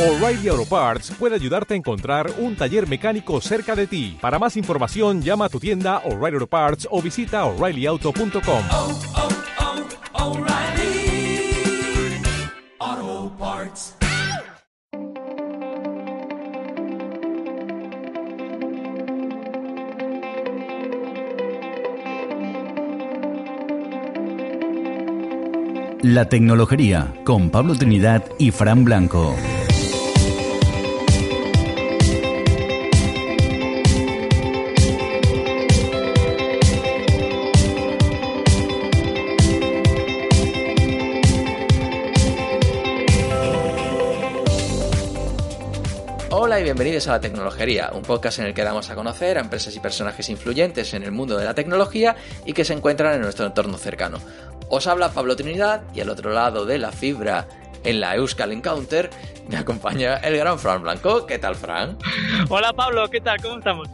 O'Reilly Auto Parts puede ayudarte a encontrar un taller mecánico cerca de ti. Para más información, llama a tu tienda O'Reilly Auto Parts o visita oreillyauto.com. oh, oh, Parts. La tecnología con Pablo Trinidad y Fran Blanco. Bienvenidos a La Tecnología, un podcast en el que damos a conocer a empresas y personajes influyentes en el mundo de la tecnología y que se encuentran en nuestro entorno cercano. Os habla Pablo Trinidad y al otro lado de la fibra en la Euskal Encounter me acompaña el gran Fran Blanco. ¿Qué tal, Fran? Hola Pablo, ¿qué tal? ¿Cómo estamos?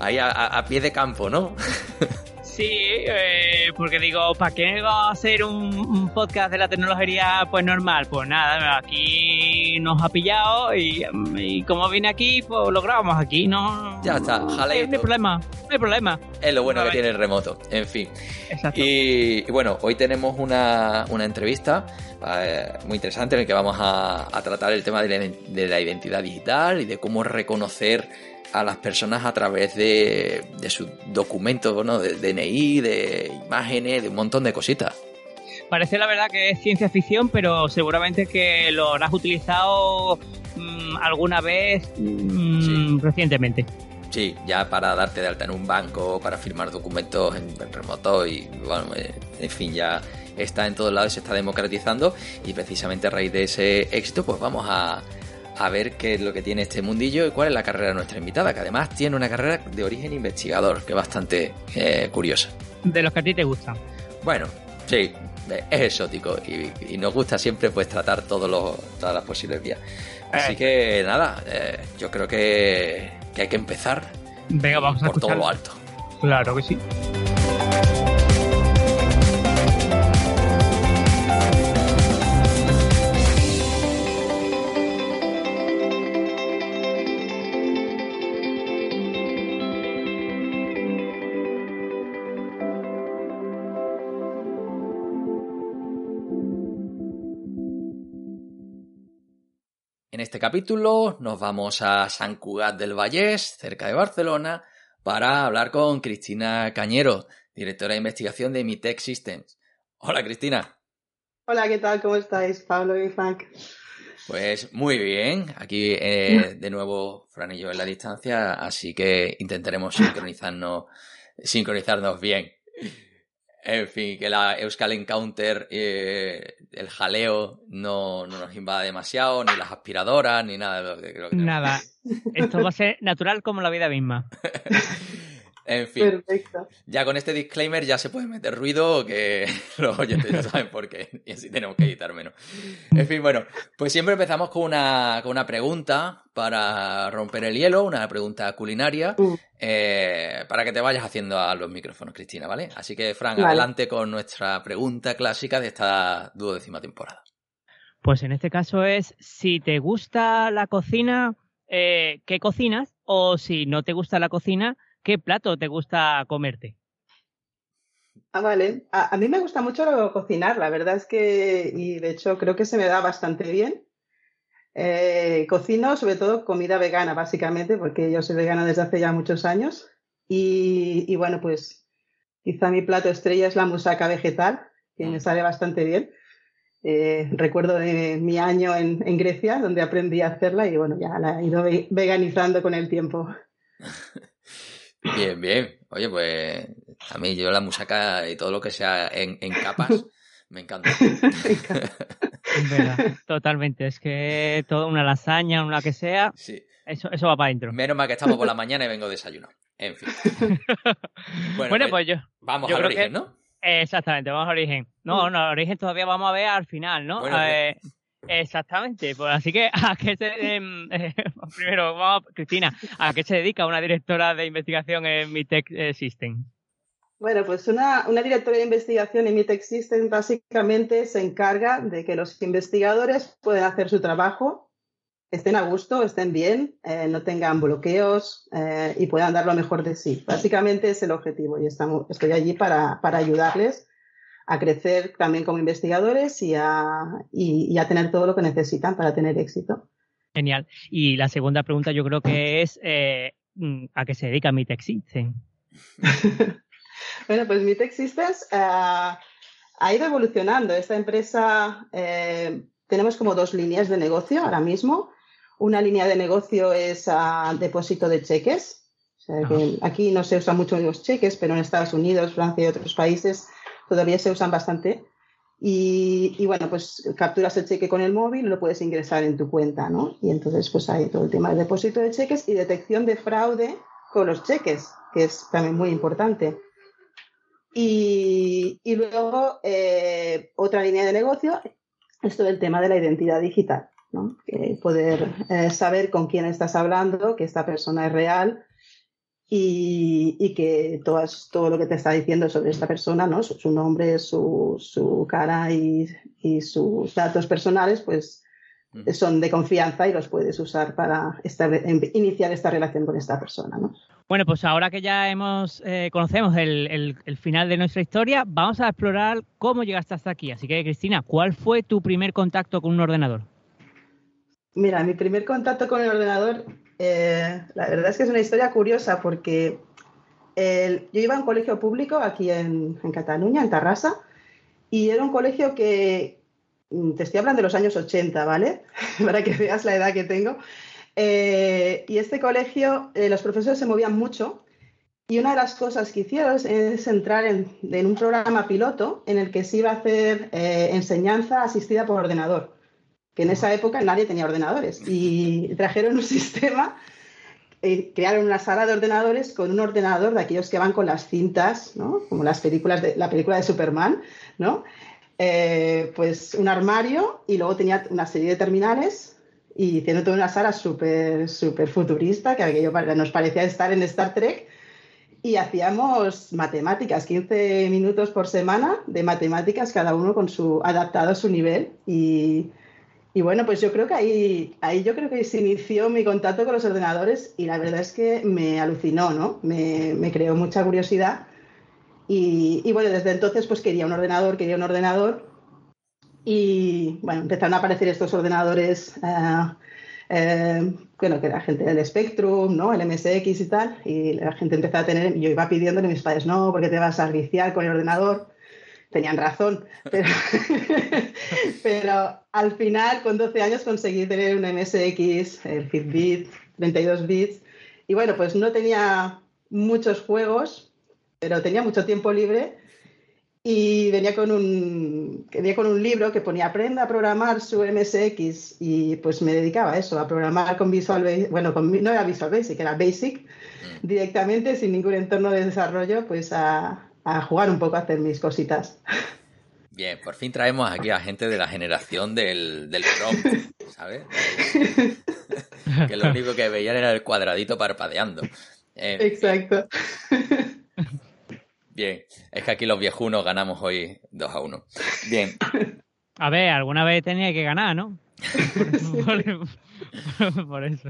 Ahí a pie de campo, ¿no? Sí, eh, porque digo, ¿para qué va a ser un, un podcast de la tecnología pues normal? Pues nada, aquí nos ha pillado y, y como vine aquí, pues lo grabamos aquí, no... Ya está, no, jaleito. No hay problema, no hay problema. Es lo bueno que tiene el remoto. En fin. Exacto. Y, y bueno, hoy tenemos una, una entrevista eh, muy interesante en el que vamos a, a tratar el tema de la, de la identidad digital y de cómo reconocer a las personas a través de, de sus documentos, ¿no? De DNI, de imágenes, de un montón de cositas. Parece la verdad que es ciencia ficción, pero seguramente que lo habrás utilizado mm, alguna vez mm, Sí. recientemente. Sí, ya para darte de alta en un banco, para firmar documentos en, en remoto y bueno, eh, en fin, ya está en todos lados, se está democratizando y precisamente a raíz de ese éxito pues vamos a, a ver qué es lo que tiene este mundillo y cuál es la carrera de nuestra invitada, que además tiene una carrera de origen investigador, que es bastante eh, curiosa. De los que a ti te gustan. Bueno, sí, eh, es exótico y, y nos gusta siempre pues tratar todos los, todas las posibles vías. Así Eh. que nada, eh, yo creo que, que hay que empezar Venga, vamos a por todo lo alto. Claro que sí. Este capítulo nos vamos a San Cugat del Vallès, cerca de Barcelona, para hablar con Cristina Cañero, directora de investigación de Mitec Systems. Hola Cristina. Hola, ¿qué tal? ¿Cómo estáis, Pablo y Frank? Pues muy bien, aquí eh, de nuevo Fran y yo en la distancia, así que intentaremos sincronizarnos, sincronizarnos bien. En fin, que la Euskal Encounter, eh, el jaleo no, no nos invada demasiado, ni las aspiradoras, ni nada de lo que creo que Nada, esto va a ser natural como la vida misma. En fin, Perfecto. ya con este disclaimer ya se puede meter ruido que los oyentes ya saben por qué y así tenemos que editar menos. En fin, bueno, pues siempre empezamos con una, con una pregunta para romper el hielo, una pregunta culinaria, Mm. eh, para que te vayas haciendo a los micrófonos, Cristina, ¿vale? Así que, Fran, Vale. adelante con nuestra pregunta clásica de esta duodécima temporada. Pues en este caso es si te gusta la cocina, eh, ¿qué cocinas? O si no te gusta la cocina, ¿qué plato te gusta comerte? Ah, vale. A, a mí me gusta mucho cocinar, la verdad es que, y de hecho creo que se me da bastante bien. Eh, cocino sobre todo comida vegana, básicamente, porque yo soy vegana desde hace ya muchos años. Y, y bueno, pues quizá mi plato estrella es la musaca vegetal, que me sale bastante bien. Eh, recuerdo de mi año en, en Grecia, donde aprendí a hacerla y bueno, ya la he ido ve- veganizando con el tiempo. Bien, bien. Oye, pues a mí yo la musaca y todo lo que sea en, en capas me encanta. Es verdad, totalmente. Es que toda una lasaña, una que sea, Sí. eso, eso va para adentro. Menos mal que estamos por la mañana y vengo desayuno. En fin. Bueno, Bueno, pues, pues yo. vamos yo al creo origen, que- ¿no? Exactamente, vamos a origen. No, no, origen todavía vamos a ver al final, ¿no? Bueno, Eh, exactamente, pues así que a qué se em, eh, primero vamos Cristina, ¿a qué se dedica una directora de investigación en Mitec eh, System? Bueno, pues una, una directora de investigación en Mitec System básicamente se encarga de que los investigadores puedan hacer su trabajo estén a gusto, estén bien, eh, no tengan bloqueos eh, y puedan dar lo mejor de sí. Básicamente es el objetivo y estamos, estoy allí para, para ayudarles a crecer también como investigadores y a, y, y a tener todo lo que necesitan para tener éxito. Genial. Y la segunda pregunta yo creo que es eh, mm, ¿a qué se dedica Meet Existence? Bueno, pues Meet Existence eh, ha ido evolucionando. Esta empresa eh, tenemos como dos líneas de negocio ahora mismo. Una línea de negocio es a depósito de cheques. O sea, que aquí no se usan mucho los cheques, pero en Estados Unidos, Francia y otros países todavía se usan bastante. Y, bueno, pues capturas el cheque con el móvil, lo puedes ingresar en tu cuenta, ¿no? Y entonces pues hay todo el tema de depósito de cheques y detección de fraude con los cheques, que es también muy importante. Y, luego eh, otra línea de negocio es todo el tema de la identidad digital, ¿no? Poder eh, saber con quién estás hablando, que esta persona es real y, y que todas, todo lo que te está diciendo sobre esta persona, ¿no? su, su nombre, su, su cara y, y, sus datos personales, pues son de confianza y los puedes usar para iniciar esta relación con esta persona. ¿no? Bueno, pues ahora que ya hemos eh, conocemos el, el, el, final de nuestra historia, vamos a explorar cómo llegaste hasta aquí. Así que, Cristina, ¿cuál fue tu primer contacto con un ordenador? Mira, mi primer contacto con el ordenador, eh, la verdad es que es una historia curiosa porque yo iba a un colegio público aquí en, Cataluña, en Tarrasa, y era un colegio que, te estoy hablando de los años 80, ¿vale? Para que veas la edad que tengo. Eh, y este colegio, eh, los profesores se movían mucho y una de las cosas que hicieron es entrar en, en un programa piloto en el que se iba a hacer enseñanza asistida por ordenador, que en esa época nadie tenía ordenadores. Y trajeron un sistema, eh, crearon una sala de ordenadores con un ordenador de aquellos que van con las cintas, ¿no? como las películas de la película de Superman, ¿no? Eh, pues un armario y luego tenía una serie de terminales y haciendo toda una sala súper súper futurista que aquello nos parecía estar en Star Trek y hacíamos matemáticas, 15 minutos por semana de matemáticas, cada uno con su adaptado a su nivel y, y bueno, pues yo creo que ahí, ahí yo creo que se inició mi contacto con los ordenadores y la verdad es que me alucinó, ¿no? Me, me creó mucha curiosidad y, y, bueno, desde entonces pues quería un ordenador, quería un ordenador. Y bueno, empezaron a aparecer estos ordenadores, uh, eh, bueno, que era gente del Spectrum, ¿no? El MSX y tal. Y la gente empezó a tener, yo iba pidiéndole a mis padres, no, porque te vas a viciar con el ordenador. Tenían razón, pero, pero al final, con 12 años, conseguí tener un MSX, el Fitbit, 32 bits. Y bueno, pues no tenía muchos juegos, pero tenía mucho tiempo libre y venía con un, venía con un libro que ponía aprenda a programar su MSX y pues me dedicaba a eso, a programar con Visual Basic, bueno, con, no era Visual Basic, era Basic, mm. directamente, sin ningún entorno de desarrollo, pues a, a jugar un poco, a hacer mis cositas. Bien, por fin traemos aquí a gente de la generación del, del ¿sabes? que lo único que veían era el cuadradito parpadeando. Eh, Exacto. Bien, es que aquí los viejunos ganamos hoy 2 a 1. Bien. A ver, alguna vez tenía que ganar, ¿no? por, por, por, eso.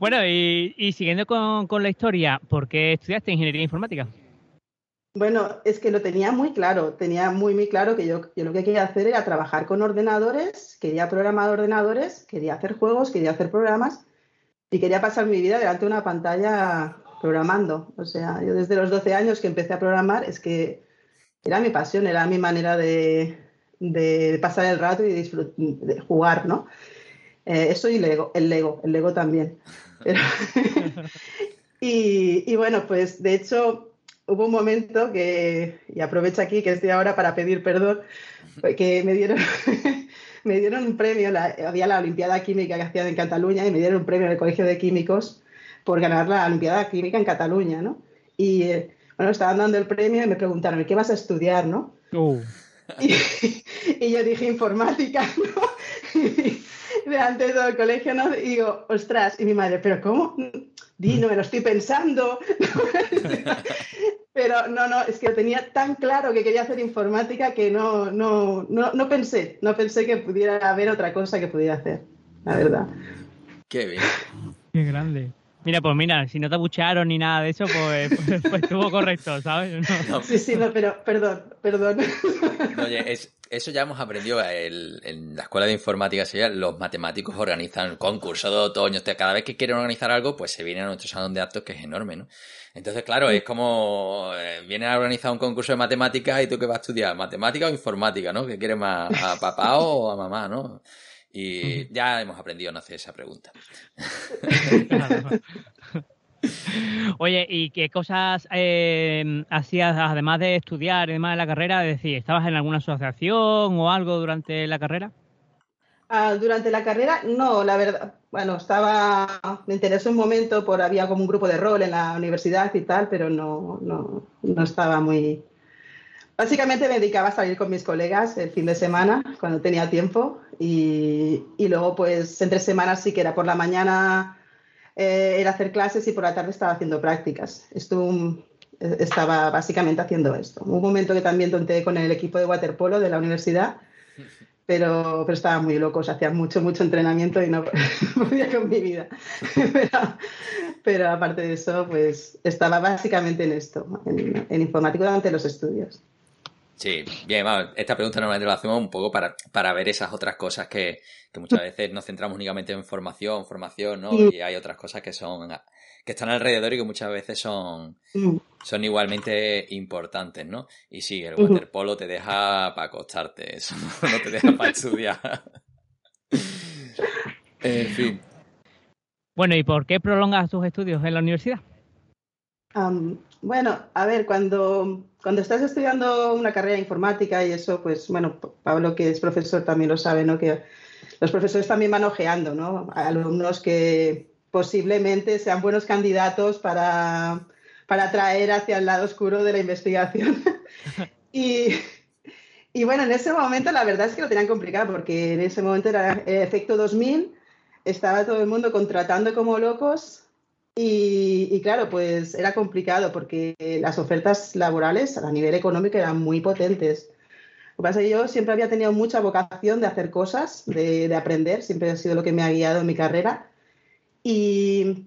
Bueno, y, y siguiendo con, con, la historia, ¿por qué estudiaste ingeniería informática? Bueno, es que lo tenía muy claro, tenía muy, muy claro que yo, yo lo que quería hacer era trabajar con ordenadores, quería programar ordenadores, quería hacer juegos, quería hacer programas y quería pasar mi vida delante de una pantalla programando. O sea, yo desde los 12 años que empecé a programar es que era mi pasión, era mi manera de, de pasar el rato y de, de jugar, ¿no? Eh, eso y Lego, el Lego, el Lego también. Pero y, y, bueno, pues de hecho hubo un momento que, y aprovecho aquí que estoy ahora para pedir perdón, que me dieron, me dieron un premio, la, había la Olimpiada Química que hacían en Cataluña y me dieron un premio en el Colegio de Químicos por ganar la Olimpiada Química en Cataluña, ¿no? Y eh, bueno, estaban dando el premio y me preguntaron, ¿qué vas a estudiar, no? Uh. Y, y, yo dije, informática, ¿no? Y, delante de todo el colegio, ¿no? Y digo, ostras, y mi madre, ¿pero cómo? Di, no me lo estoy pensando. Pero no, no, es que lo tenía tan claro que quería hacer informática que no, no, no, no pensé, no pensé que pudiera haber otra cosa que pudiera hacer. la verdad. Qué bien. Qué grande. Mira, pues mira, si no te abuchearon ni nada de eso, pues, pues, pues estuvo correcto, ¿sabes? No. No, Sí, sí, no, pero perdón, perdón. Oye, es- eso ya hemos aprendido el- en la escuela de informática. sería, los matemáticos organizan concursos de otoño. o sea, cada vez que quieren organizar algo, pues se vienen a nuestro salón de actos, que es enorme, ¿no? Entonces, claro, es como eh, vienen a organizar un concurso de matemáticas y tú que vas a estudiar, matemática o informática, ¿no? ¿Qué quieres más, a papá o a mamá, no? Y ya hemos aprendido a no hacer esa pregunta. Oye, ¿y qué cosas eh, hacías además de estudiar y demás de la carrera? Es decir, ¿estabas en alguna asociación o algo durante la carrera? Ah, durante la carrera, no, la verdad. Bueno, estaba, me interesó un momento por, había como un grupo de rol en la universidad y tal, pero no, no, no estaba muy... Básicamente me dedicaba a salir con mis colegas el fin de semana, cuando tenía tiempo, y, y luego pues entre semanas sí que era por la mañana eh, era hacer clases y por la tarde estaba haciendo prácticas. Estuve, estaba básicamente haciendo esto. Un momento que también tonté con el equipo de waterpolo de la universidad, pero, pero estaba muy loco, o sea, hacía mucho, mucho entrenamiento y no podía con mi vida. Pero, pero aparte de eso, pues estaba básicamente en esto, en, en informático durante los estudios. Sí, bien, vamos, esta pregunta normalmente la hacemos un poco para, para ver esas otras cosas que, que muchas veces nos centramos únicamente en formación, formación, ¿no? Y hay otras cosas que son, que están alrededor y que muchas veces son, son igualmente importantes, ¿no? Y sí, el waterpolo te deja para acostarte, eso no te deja para estudiar. En fin. Bueno, ¿y por qué prolongas tus estudios en la universidad? Bueno, a ver, cuando, cuando estás estudiando una carrera de informática y eso, pues bueno, Pablo, que es profesor, también lo sabe, ¿no? Que los profesores también van ojeando, ¿no? A alumnos que posiblemente sean buenos candidatos para, para atraer hacia el lado oscuro de la investigación. y, y bueno, en ese momento la verdad es que lo tenían complicado porque en ese momento era efecto 2000, estaba todo el mundo contratando como locos y, y claro, pues era complicado porque las ofertas laborales a nivel económico eran muy potentes. Lo que pasa es que yo siempre había tenido mucha vocación de hacer cosas, de, de aprender, siempre ha sido lo que me ha guiado en mi carrera. Y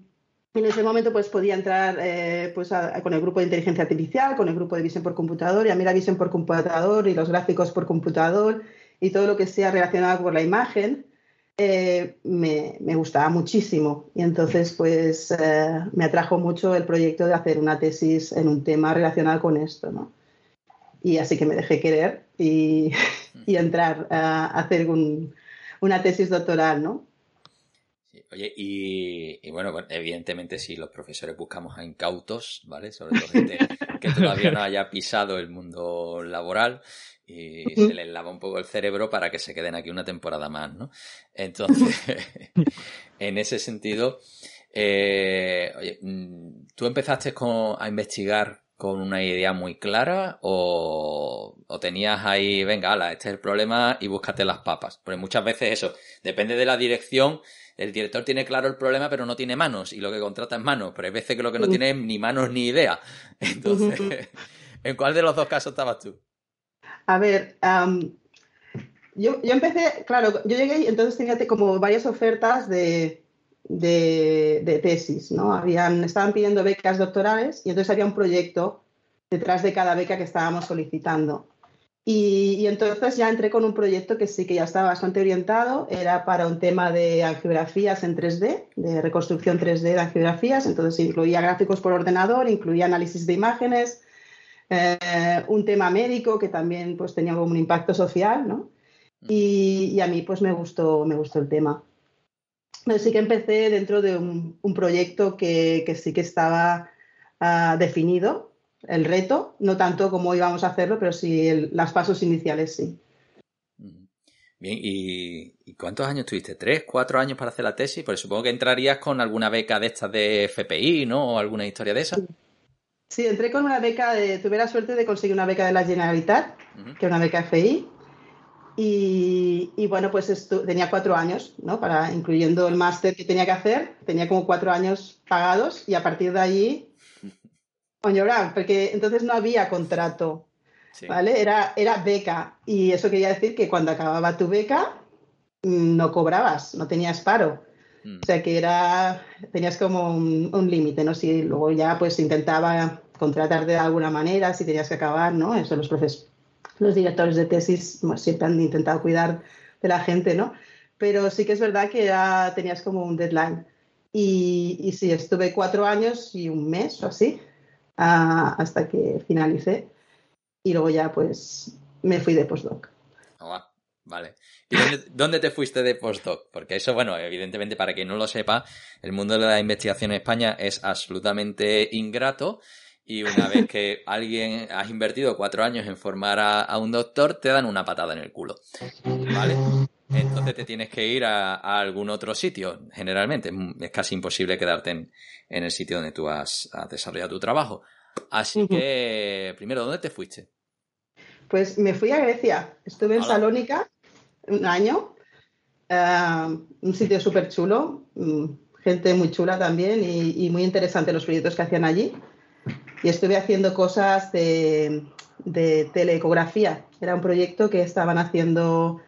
en ese momento pues podía entrar eh, pues a- con el grupo de inteligencia artificial, con el grupo de visión por computador, y a mí la visión por computador y los gráficos por computador y todo lo que sea relacionado con la imagen eh, me, me gustaba muchísimo. Y entonces pues eh, me atrajo mucho el proyecto de hacer una tesis en un tema relacionado con esto, ¿no? Y así que me dejé querer y, y entrar a hacer un- una tesis doctoral, ¿no? Oye, y, y bueno, bueno, evidentemente si los profesores buscamos a incautos, ¿vale? Sobre todo gente que todavía no haya pisado el mundo laboral y se les lava un poco el cerebro para que se queden aquí una temporada más, ¿no? Entonces, en ese sentido, eh, oye, mm, ¿tú empezaste con- a investigar con una idea muy clara o, o tenías ahí, venga, ala, este es el problema y búscate las papas? Porque muchas veces eso, depende de la dirección, el director tiene claro el problema pero no tiene manos y lo que contrata es manos, pero hay veces que lo que no tiene es ni manos ni idea. Entonces. ¿en cuál de los dos casos estabas tú? A ver, yo, yo empecé, claro, yo llegué y entonces tenía te- como varias ofertas de, de, de tesis, ¿no? Habían, estaban pidiendo becas doctorales y entonces había un proyecto detrás de cada beca que estábamos solicitando. Y, entonces ya entré con un proyecto que sí que ya estaba bastante orientado, era para un tema de angiografías en 3D, de reconstrucción 3D de angiografías, entonces incluía gráficos por ordenador, incluía análisis de imágenes, eh, un tema médico que también pues tenía un impacto social, ¿no? Y, a mí pues me gustó, me gustó el tema. Así que empecé dentro de un, un proyecto que, que sí que estaba ah, definido, el reto, no tanto cómo íbamos a hacerlo, pero sí el- los pasos iniciales, sí. Bien, ¿y, y cuántos años tuviste? ¿Tres, cuatro años para hacer la tesis? Pues supongo que entrarías con alguna beca de estas de FPI, ¿no? O alguna historia de esa. Sí, entré con una beca, de, tuve la suerte de conseguir una beca de la Generalitat, Ujú. que era una beca FI. Y, y bueno, pues tenía cuatro años, ¿no? Para, incluyendo el máster que tenía que hacer, tenía como cuatro años pagados y a partir de allí, on your own, porque entonces no había contrato, Sí. ¿vale? Era, era beca y eso quería decir que cuando acababa tu beca, mm, no cobrabas, no tenías paro. Mm. O sea que era, tenías como un, un límite, ¿no? Si luego ya pues intentaba contratar de alguna manera, si tenías que acabar, ¿no? Eso los profes, los directores de tesis bueno, siempre han intentado cuidar de la gente, ¿no? Pero sí que es verdad que ya tenías como un deadline. Y, y sí, estuve cuatro años y un mes o así, ah, hasta que finalicé. Y luego ya pues me fui de postdoc. Vale. ¿Y dónde, dónde te fuiste de postdoc? Porque eso, bueno, evidentemente, para quien no lo sepa, el mundo de la investigación en España es absolutamente ingrato. Y una vez que alguien has invertido cuatro años en formar a, a un doctor, te dan una patada en el culo. ¿Vale? Entonces te tienes que ir a, a algún otro sitio, generalmente. Es casi imposible quedarte en, en el sitio donde tú has, has desarrollado tu trabajo. Así que, primero, ¿dónde te fuiste? Pues me fui a Grecia, estuve en. Salónica un año, ah, un sitio súper chulo, mm, gente muy chula también y, y muy interesante los proyectos que hacían allí. Y estuve haciendo cosas de, de teleecografía. Era un proyecto que estaban haciendo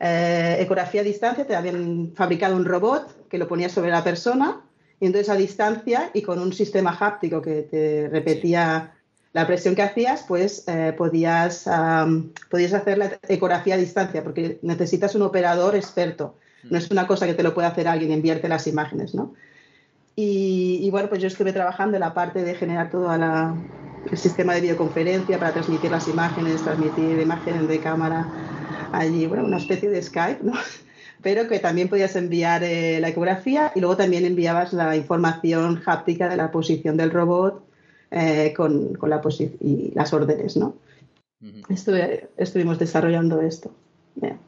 eh, ecografía a distancia, te habían fabricado un robot que lo ponía sobre la persona y entonces a distancia y con un sistema háptico que te repetía la presión que hacías, pues eh, podías, podías hacer la ecografía a distancia porque necesitas un operador experto. No es una cosa que te lo puede hacer alguien, enviarte las imágenes, ¿no? Y, y bueno, pues yo estuve trabajando en la parte de generar todo la, el sistema de videoconferencia para transmitir las imágenes, transmitir imágenes de cámara allí, bueno, una especie de Skype, ¿no? Pero que también podías enviar eh, la ecografía y luego también enviabas la información háptica de la posición del robot eh, con, con la y las órdenes, ¿no? Estuve- estuvimos desarrollando esto.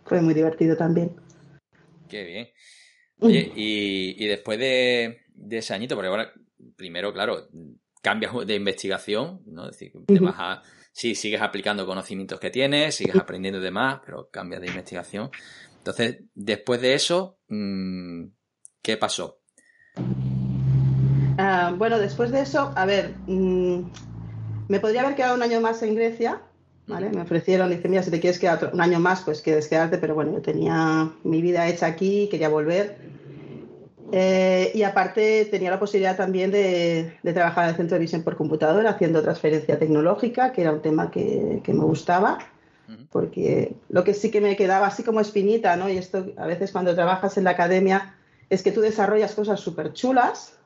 Fue muy divertido también. Qué bien. Oye, y, y después de, de ese añito, porque ahora, primero, claro, cambias de investigación, ¿no? Es decir, te vas a, sí, sigues aplicando conocimientos que tienes, sigues aprendiendo de más, pero cambias de investigación. Entonces, después de eso, mm, ¿qué pasó? Ah, bueno, después de eso, a ver, mm, me podría haber quedado un año más en Grecia, ¿vale? Me ofrecieron, dice, mira, si te quieres quedar otro- un año más, pues quieres quedarte, pero bueno, yo tenía mi vida hecha aquí, quería volver. Eh, y aparte tenía la posibilidad también de, de trabajar en el centro de visión por computadora, haciendo transferencia tecnológica, que era un tema que, que me gustaba, porque lo que sí que me quedaba así como espinita, ¿no? Y esto a veces cuando trabajas en la academia es que tú desarrollas cosas súper chulas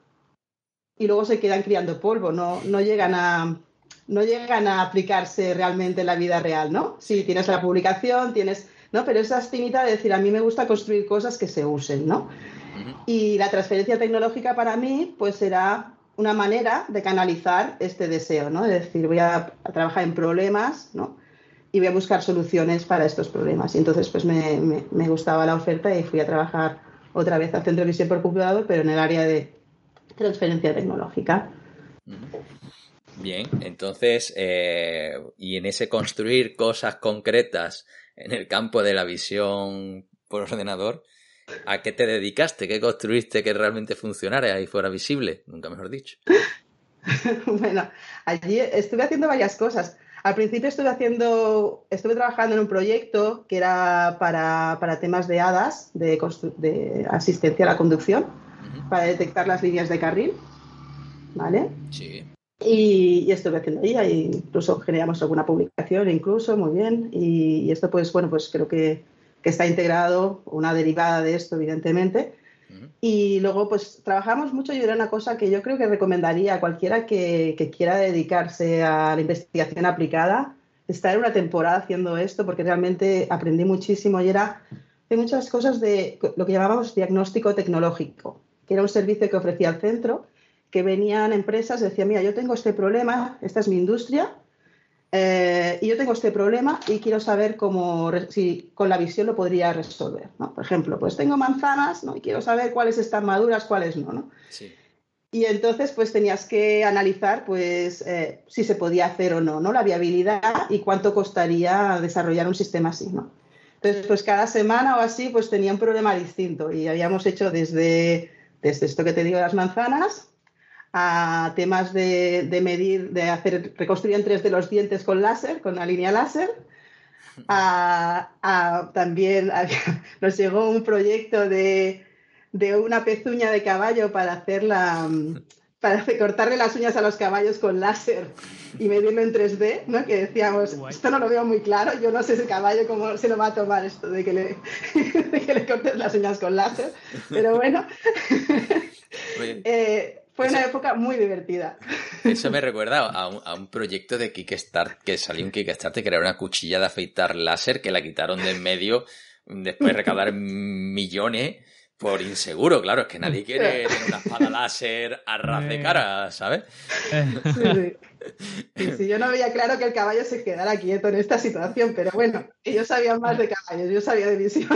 y luego se quedan criando polvo, no, no, llegan a, no llegan a aplicarse realmente en la vida real, ¿no? Sí, tienes la publicación, tienes, ¿no? Pero esa espinita de decir, a mí me gusta construir cosas que se usen, ¿no? Y la transferencia tecnológica para mí, pues será una manera de canalizar este deseo, ¿no? De decir, voy a, a trabajar en problemas, ¿no? Y voy a buscar soluciones para estos problemas. Y entonces, pues me, me- me gustaba la oferta y fui a trabajar otra vez al centro de visión por computador, pero en el área de transferencia tecnológica. Bien, entonces, eh, y en ese construir cosas concretas en el campo de la visión por ordenador, ¿a qué te dedicaste? ¿Qué construiste que realmente funcionara y fuera visible? Nunca mejor dicho. bueno, allí estuve haciendo varias cosas. Al principio estuve haciendo, estuve trabajando en un proyecto que era para, para temas de HADAS, de, de asistencia a la conducción, para detectar las líneas de carril, ¿vale? Sí. Y, y estuve haciendo ahí, ahí incluso generamos alguna publicación, incluso, muy bien. Y, y esto, pues, bueno, pues creo que, que está integrado, una derivada de esto, evidentemente. Y luego, pues trabajamos mucho y era una cosa que yo creo que recomendaría a cualquiera que, que quiera dedicarse a la investigación aplicada, estar una temporada haciendo esto, porque realmente aprendí muchísimo y era de muchas cosas de lo que llamábamos diagnóstico tecnológico, que era un servicio que ofrecía el centro, que venían empresas decían, mira, yo tengo este problema, esta es mi industria, eh, y yo tengo este problema y quiero saber cómo, si con la visión lo podría resolver. ¿no? Por ejemplo, pues tengo manzanas ¿no? y quiero saber cuáles están maduras, cuáles no. ¿no? Sí. Y entonces pues tenías que analizar pues eh, si se podía hacer o no, ¿no? La viabilidad y cuánto costaría desarrollar un sistema así, ¿no? Entonces pues cada semana o así pues tenía un problema distinto y habíamos hecho desde, desde esto que te digo las manzanas a temas de, de medir, de hacer, reconstruir en 3D los dientes con láser, con una línea láser, a- a- también había- nos llegó un proyecto de, de una pezuña de caballo para hacerla, mm, para hacer- cortarle las uñas a los caballos con láser y medirlo en 3D, ¿no? Que decíamos, Guay. esto no lo veo muy claro, yo no sé ese caballo cómo se lo va a tomar esto de que le, de que le cortes las uñas con láser, pero bueno, eh, fue una época muy divertida. Eso me recuerda a un, a un proyecto de Kickstarter que salió en Kickstarter que era una cuchilla de afeitar láser que la quitaron de en medio después de recaudar millones por inseguro, claro, es que nadie quiere tener una espada láser a ras de cara, ¿sabes? Sí, sí. Sí, sí, yo no veía claro que el caballo se quedara quieto en esta situación, pero bueno, ellos sabían más de caballos, yo sabía de visión.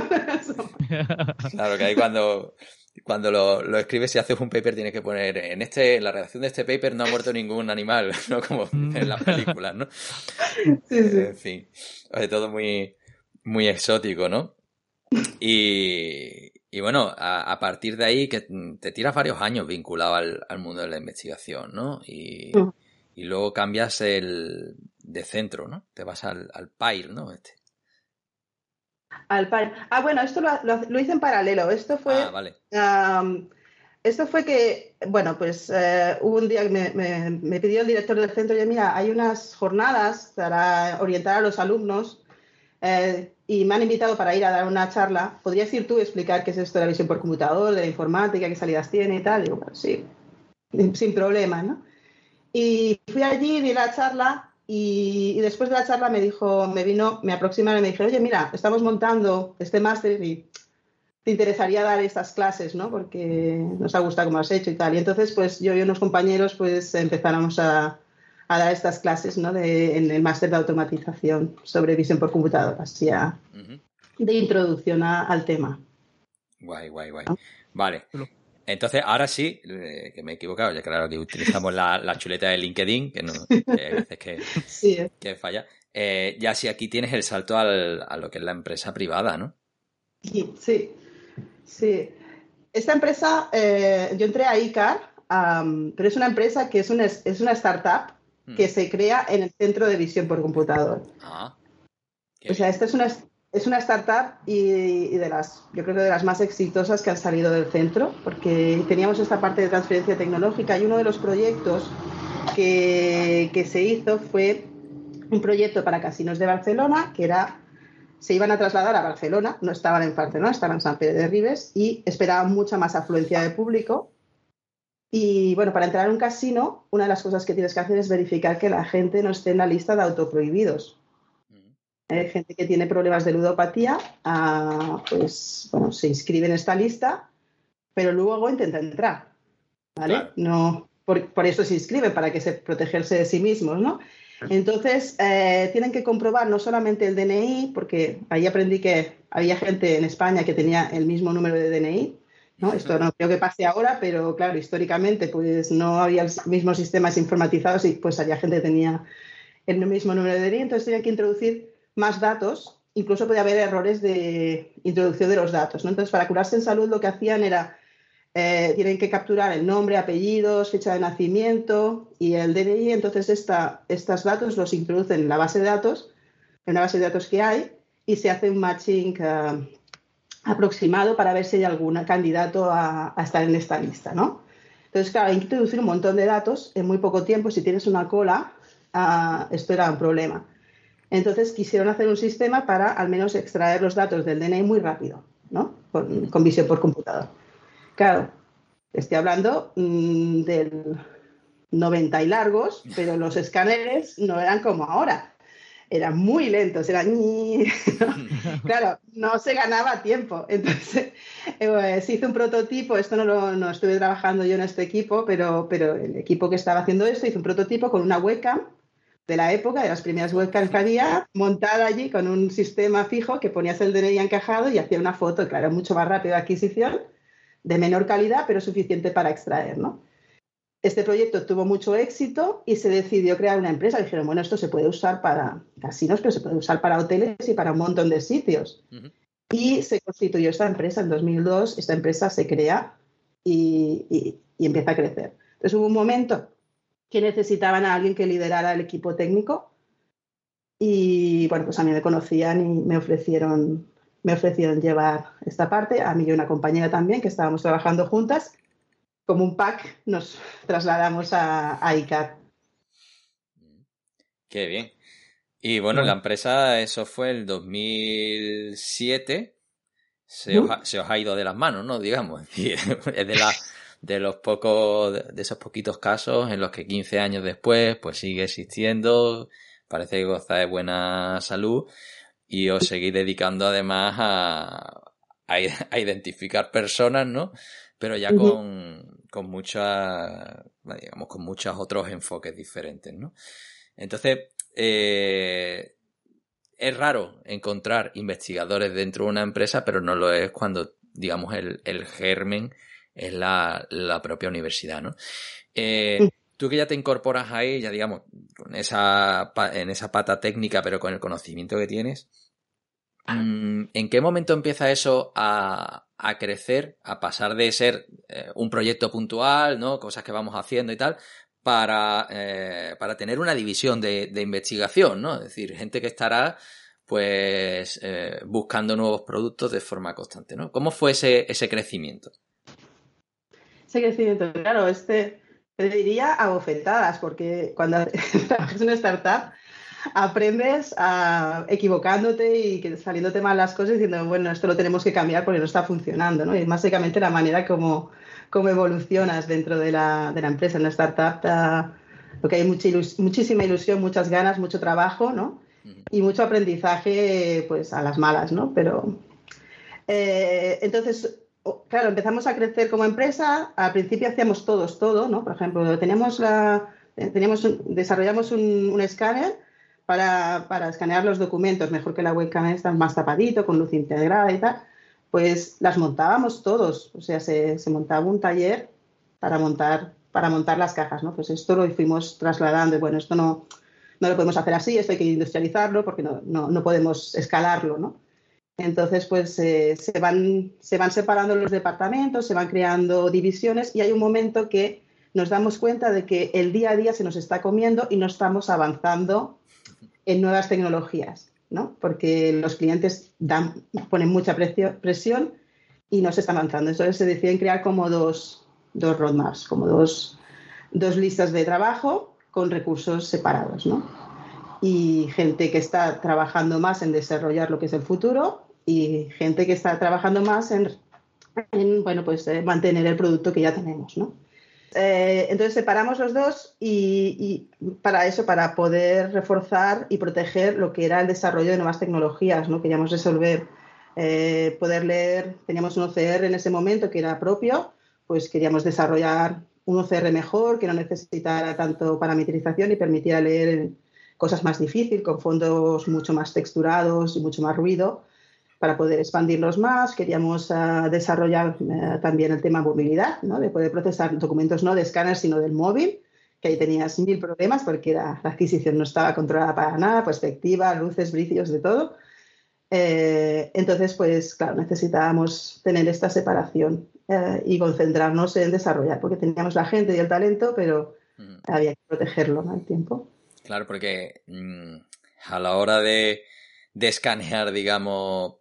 Claro que ahí cuando, cuando lo, lo escribes y haces un paper tienes que poner en este, en la redacción de este paper no ha muerto ningún animal, ¿no? Como en las películas, ¿no? Sí, sí. En fin, de todo muy, muy exótico, ¿no? Y, y bueno, a, a partir de ahí que te tiras varios años vinculado al, al mundo de la investigación, ¿no? Y, Mm. y luego cambias el de centro, ¿no? Te vas al, al PIRE, ¿no? Este. Al par- Ah, bueno, esto lo, lo- lo hice en paralelo. Esto fue, Ah, vale. esto fue que, bueno, pues eh, hubo un día que me, me- me pidió el director del centro, oye, mira, hay unas jornadas para orientar a los alumnos eh, y me han invitado para ir a dar una charla. ¿Podrías ir tú y explicar qué es esto de la visión por computador, de la informática, qué salidas tiene y tal? digo, bueno, sí, sin problema, ¿no? Y fui allí, di la charla y, y después de la charla me dijo, me vino, me aproximaron y me dijeron, oye, mira, estamos montando este máster y te interesaría dar estas clases, ¿no? Porque nos ha gustado cómo has hecho y tal. Y entonces, pues yo y unos compañeros, pues empezáramos a, a dar estas clases, ¿no? De, en el máster de automatización sobre visión por computador, así a- Ujú. de introducción a- al tema. Guay, guay, guay. Vale. Entonces, ahora sí, eh, que me he equivocado, ya claro que utilizamos la, la chuleta de LinkedIn, que, no, que hay veces que, Sí, ¿eh? que falla. Eh, ya sí aquí tienes el salto al, a lo que es la empresa privada, ¿no? Sí, sí, sí. Esta empresa, eh, yo entré a ICAR, pero es una empresa que es una, es una startup que Mm. se crea en el centro de visión por computador. Ah. O sea, esta es una, es una startup y, de las, yo creo que de las más exitosas que han salido del centro, porque teníamos esta parte de transferencia tecnológica y uno de los proyectos que, que se hizo fue un proyecto para casinos de Barcelona, que era, se iban a trasladar a Barcelona, no estaban en Barcelona, estaban en San Pedro de Ribes y esperaban mucha más afluencia de público. Y bueno, para entrar a un casino, una de las cosas que tienes que hacer es verificar que la gente no esté en la lista de autoprohibidos. Hay gente que tiene problemas de ludopatía, ah, pues bueno, se inscribe en esta lista, pero luego intenta entrar, ¿vale? Claro. No, por, por eso se inscribe, para que se protegerse de sí mismos, ¿no? Entonces, eh, tienen que comprobar no solamente el DNI, porque ahí aprendí que había gente en España que tenía el mismo número de DNI, ¿no? Esto no creo que pase ahora, pero claro, históricamente pues no había los mismos sistemas informatizados y pues había gente que tenía el mismo número de DNI, entonces tenían que introducir más datos, incluso podía haber errores de introducción de los datos, ¿no? Entonces, para curarse en salud lo que hacían era, eh, tienen que capturar el nombre, apellidos, fecha de nacimiento y el DNI, entonces esta, estos datos los introducen en la base de datos, en una base de datos que hay, y se hace un matching eh, aproximado para ver si hay algún candidato a, a estar en esta lista, ¿no? Entonces, claro, hay que introducir un montón de datos en muy poco tiempo. Si tienes una cola, ah, esto era un problema. Entonces quisieron hacer un sistema para al menos extraer los datos del DNI muy rápido, ¿no? Con, visión por computador. Claro, estoy hablando mm, del 90 y largos, pero los escáneres no eran como ahora. Eran muy lentos, eran... Claro, no se ganaba tiempo. Entonces, eh, se hizo un prototipo, esto no lo no estuve trabajando yo en este equipo, pero, pero el equipo que estaba haciendo esto hizo un prototipo con una webcam de la época, de las primeras webcams que había, montada allí con un sistema fijo que ponías el DNI encajado y hacía una foto, claro, mucho más rápido de adquisición, de menor calidad, pero suficiente para extraer, ¿no? Este proyecto tuvo mucho éxito y se decidió crear una empresa. Dijeron, bueno, esto se puede usar para casinos, pero se puede usar para hoteles y para un montón de sitios. Y se constituyó esta empresa en 2002. Esta empresa se crea y, y- y empieza a crecer. Entonces hubo un momento que necesitaban a alguien que liderara el equipo técnico Y bueno, pues a mí me conocían y me ofrecieron, me ofrecieron llevar esta parte, a mí y una compañera también, que estábamos trabajando juntas. Como un pack nos trasladamos a, a. Qué bien. Y bueno, la empresa, eso fue el 2007. Se, os ha, se os ha ido de las manos, ¿no? Digamos. Es de, la, de los pocos, de esos poquitos casos en los que 15 años después, pues sigue existiendo. Parece que goza de buena salud. Y os seguís dedicando además a, a, a identificar personas, ¿no? Pero ya con, con muchas, digamos, con muchos otros enfoques diferentes, ¿no? Entonces, eh, es raro encontrar investigadores dentro de una empresa, pero no lo es cuando, digamos, el, el germen es la, la propia universidad, ¿no? Eh, tú que ya te incorporas ahí, ya digamos, con esa, en esa pata técnica, pero con el conocimiento que tienes, mm, ¿en qué momento empieza eso a, a crecer, a pasar de ser eh, un proyecto puntual, ¿no? Cosas que vamos haciendo y tal, para, eh, para tener una división de, de investigación, ¿no? Es decir, gente que estará pues eh, buscando nuevos productos de forma constante, ¿no? ¿Cómo fue ese, ese crecimiento? Ese crecimiento, claro, este te diría a bofetadas, porque cuando trabajas en una startup aprendes a equivocándote y saliéndote mal las cosas diciendo, bueno, esto lo tenemos que cambiar porque no está funcionando, ¿no? Y es básicamente la manera como, como evolucionas dentro de la, de la empresa. En la startup ta- lo que hay mucha ilus- muchísima ilusión, muchas ganas, mucho trabajo, ¿no? Y mucho aprendizaje, pues a las malas, ¿no? Pero eh, entonces, claro, empezamos a crecer como empresa. Al principio hacíamos todos todo, ¿no? Por ejemplo, teníamos la, teníamos un- desarrollamos un, un escáner para, para escanear los documentos, mejor que la webcam está más tapadito, con luz integrada y tal. Pues las montábamos todos, o sea, se, se montaba un taller para montar, para montar las cajas, ¿no? Pues esto lo fuimos trasladando y bueno, esto no, no lo podemos hacer así, esto hay que industrializarlo porque no, no, no podemos escalarlo, ¿no? Entonces, pues eh, se, van, se van separando los departamentos, se van creando divisiones y hay un momento que nos damos cuenta de que el día a día se nos está comiendo y no estamos avanzando en nuevas tecnologías, ¿no? Porque los clientes dan, ponen mucha presión y no se está avanzando. Entonces se deciden crear como dos, dos roadmaps, como dos, dos listas de trabajo con recursos separados, ¿no? y gente que está trabajando más en desarrollar lo que es el futuro y gente que está trabajando más en, en, bueno, pues, eh, mantener el producto que ya tenemos, ¿no? Eh, entonces separamos los dos y, y, para eso, para poder reforzar y proteger lo que era el desarrollo de nuevas tecnologías, ¿no? Queríamos resolver, eh, poder leer, teníamos un OCR en ese momento que era propio, pues queríamos desarrollar un OCR mejor, que no necesitara tanto parametrización y permitiera leer cosas más difíciles, con fondos mucho más texturados y mucho más ruido, para poder expandirlos más. Queríamos uh, desarrollar uh, también el tema movilidad, ¿no? de poder procesar documentos no de escáner, sino del móvil, que ahí tenías mil problemas porque la adquisición no estaba controlada para nada, perspectiva, luces, brillos, de todo. Eh, entonces, pues claro, necesitábamos tener esta separación eh, y concentrarnos en desarrollar, porque teníamos la gente y el talento, pero mm. había que protegerlo ¿no? al tiempo. Claro, porque mmm, a la hora de, de escanear, digamos,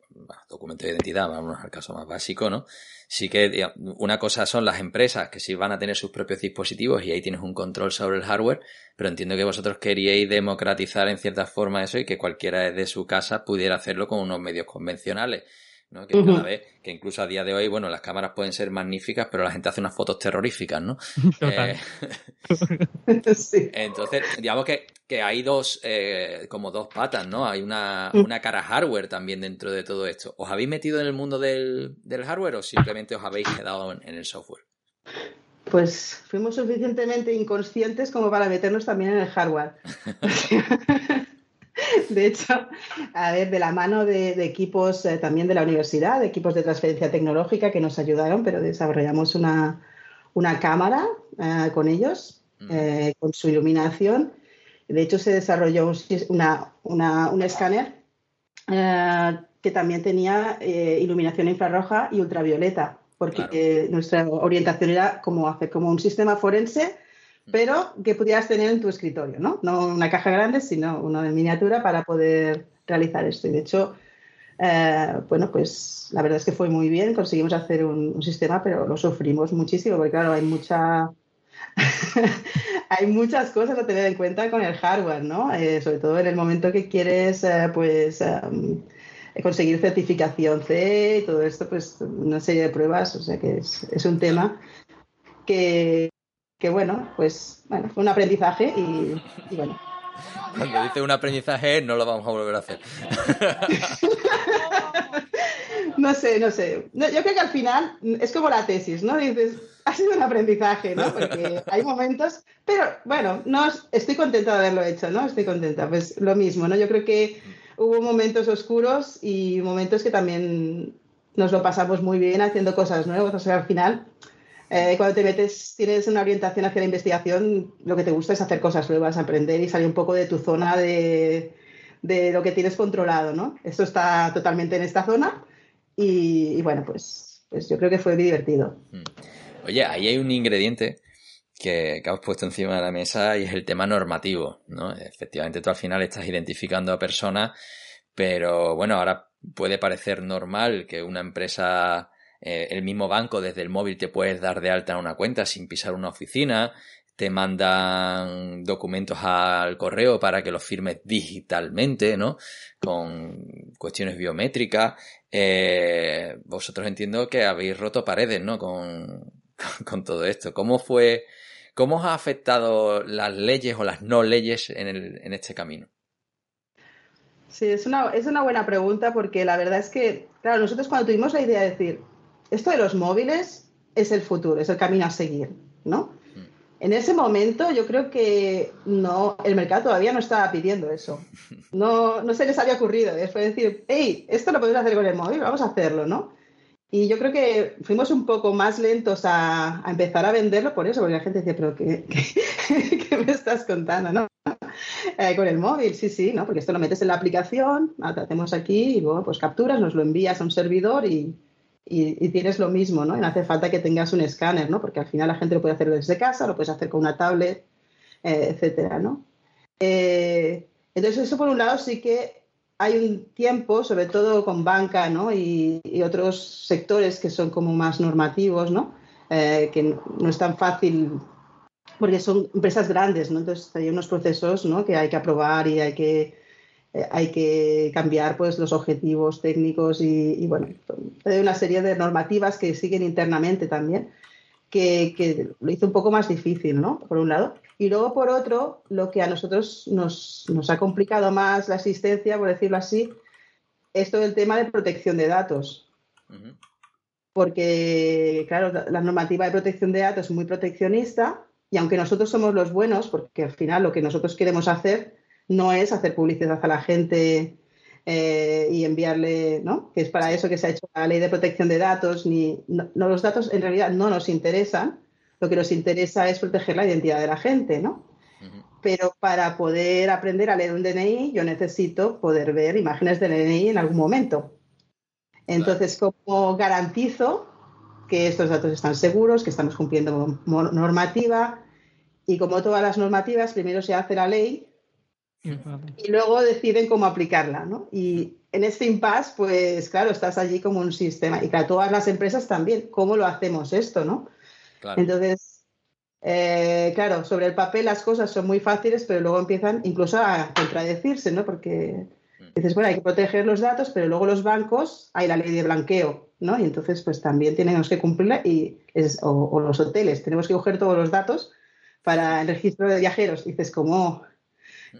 documentos de identidad, vamos al caso más básico, ¿no? Sí que una cosa son las empresas que sí van a tener sus propios dispositivos y ahí tienes un control sobre el hardware, pero entiendo que vosotros queríais democratizar en cierta forma eso y que cualquiera desde su casa pudiera hacerlo con unos medios convencionales. ¿No? Que, uh -huh. vez, que incluso a día de hoy, bueno, las cámaras pueden ser magníficas, pero la gente hace unas fotos terroríficas, ¿no? Total. Eh, sí. Entonces, digamos que, que hay dos, eh, como dos patas, ¿no? Hay una, una, cara hardware también dentro de todo esto. ¿Os habéis metido en el mundo del, del hardware o simplemente os habéis quedado en, en el software? Pues fuimos suficientemente inconscientes como para meternos también en el hardware. De hecho, a ver, de la mano de, de equipos eh, también de la universidad, de equipos de transferencia tecnológica que nos ayudaron, pero desarrollamos una, una cámara eh, con ellos, eh, con su iluminación. De hecho, se desarrolló un, una, una, un escáner que también tenía iluminación infrarroja y ultravioleta, porque claro. nuestra orientación era como hacer como un sistema forense pero que pudieras tener en tu escritorio, ¿no? No una caja grande, sino uno en miniatura para poder realizar esto. Y de hecho, eh, bueno, pues la verdad es que fue muy bien, conseguimos hacer un, un sistema, pero lo sufrimos muchísimo, porque claro, hay mucha... hay muchas cosas a tener en cuenta con el hardware, ¿no? Eh, sobre todo en el momento que quieres, eh, pues, um, conseguir certificación C y todo esto, pues, una serie de pruebas, o sea que es, es un tema que, que, bueno, pues, bueno, fue un aprendizaje y, y bueno. Cuando dice un aprendizaje, no lo vamos a volver a hacer. No sé, no sé. No, yo creo que al final es como la tesis, ¿no? Dices, ha sido un aprendizaje, ¿no? Porque hay momentos, pero bueno, no estoy contenta de haberlo hecho, ¿no? Estoy contenta. Pues lo mismo, ¿no? Yo creo que hubo momentos oscuros y momentos que también nos lo pasamos muy bien haciendo cosas nuevas. O sea, al final, eh, cuando te metes, tienes una orientación hacia la investigación, lo que te gusta es hacer cosas nuevas, aprender y salir un poco de tu zona de, de lo que tienes controlado, ¿no? Esto está totalmente en esta zona y, bueno, pues, pues yo creo que fue muy divertido. Oye, ahí hay un ingrediente que, que has puesto encima de la mesa y es el tema normativo, ¿no? Efectivamente, tú al final estás identificando a personas, pero bueno, ahora puede parecer normal que una empresa, eh, el mismo banco desde el móvil te puedes dar de alta una cuenta sin pisar una oficina, te mandan documentos al correo para que los firmes digitalmente, ¿no? Con cuestiones biométricas. Eh, vosotros entiendo que habéis roto paredes, ¿no? Con, con todo esto. ¿Cómo fue, cómo os ha afectado las leyes o las no leyes en, el, en este camino? Sí, es una, es una buena pregunta porque la verdad es que, claro, nosotros cuando tuvimos la idea de decir, esto de los móviles es el futuro, es el camino a seguir, ¿no? En ese momento yo creo que no, el mercado todavía no estaba pidiendo eso. No, no se les había ocurrido. Fue decir, hey, esto lo podemos hacer con el móvil, vamos a hacerlo, ¿no? Y yo creo que fuimos un poco más lentos a, a empezar a venderlo por eso, porque la gente decía, pero ¿qué, qué, qué me estás contando? ¿no? Eh, con el móvil, sí, sí, ¿no? Porque esto lo metes en la aplicación, lo hacemos aquí y luego pues capturas, nos lo envías a un servidor y, y, y, tienes lo mismo, ¿no? Y no hace falta que tengas un escáner, ¿no? Porque al final la gente lo puede hacer desde casa, lo puedes hacer con una tablet, eh, etcétera, ¿no? Eh, entonces eso por un lado sí que hay un tiempo, sobre todo con banca, ¿no? Y, y otros sectores que son como más normativos, ¿no? Eh, que no es tan fácil porque son empresas grandes, ¿no? Entonces hay unos procesos, ¿no? Que hay que aprobar y hay que hay que cambiar pues los objetivos técnicos y, y, bueno, hay una serie de normativas que siguen internamente también, que, que, lo hizo un poco más difícil, ¿no? Por un lado. Y luego, por otro, lo que a nosotros nos, nos ha complicado más la asistencia, por decirlo así, es todo el tema de protección de datos. Uh -huh. Porque, claro, la normativa de protección de datos es muy proteccionista y aunque nosotros somos los buenos, porque al final lo que nosotros queremos hacer no es hacer publicidad a la gente eh, y enviarle, ¿no? Que es para eso que se ha hecho la ley de protección de datos, ni no, no, los datos en realidad no nos interesan, lo que nos interesa es proteger la identidad de la gente, ¿no? Uh -huh. Pero para poder aprender a leer un DNI, yo necesito poder ver imágenes del DNI en algún momento. Entonces, claro. ¿cómo garantizo que estos datos están seguros, que estamos cumpliendo normativa? Y como todas las normativas, primero se hace la ley y luego deciden cómo aplicarla, ¿no? Y en este impasse, pues claro, estás allí como un sistema. Y claro, todas las empresas también, ¿cómo lo hacemos esto, no? Claro. Entonces, eh, claro, sobre el papel las cosas son muy fáciles, pero luego empiezan incluso a contradecirse, ¿no? Porque dices, bueno, hay que proteger los datos, pero luego los bancos, hay la ley de blanqueo, ¿no? Y entonces, pues también tenemos que cumplirla y es, o, o, los hoteles, tenemos que coger todos los datos para el registro de viajeros. Y dices, ¿cómo,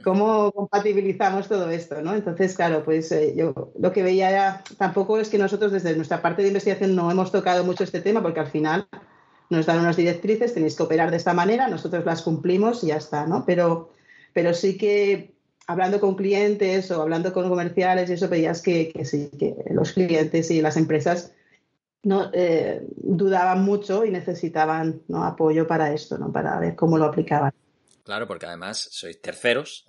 cómo compatibilizamos todo esto, ¿no? Entonces, claro, pues eh, yo lo que veía era, tampoco es que nosotros desde nuestra parte de investigación no hemos tocado mucho este tema, porque al final nos dan unas directrices, tenéis que operar de esta manera, nosotros las cumplimos y ya está, ¿no? Pero, pero sí que hablando con clientes o hablando con comerciales y eso veías que, sí, que los clientes y las empresas no eh, dudaban mucho y necesitaban apoyo para esto, ¿no? Para ver cómo lo aplicaban. Claro, porque además sois terceros,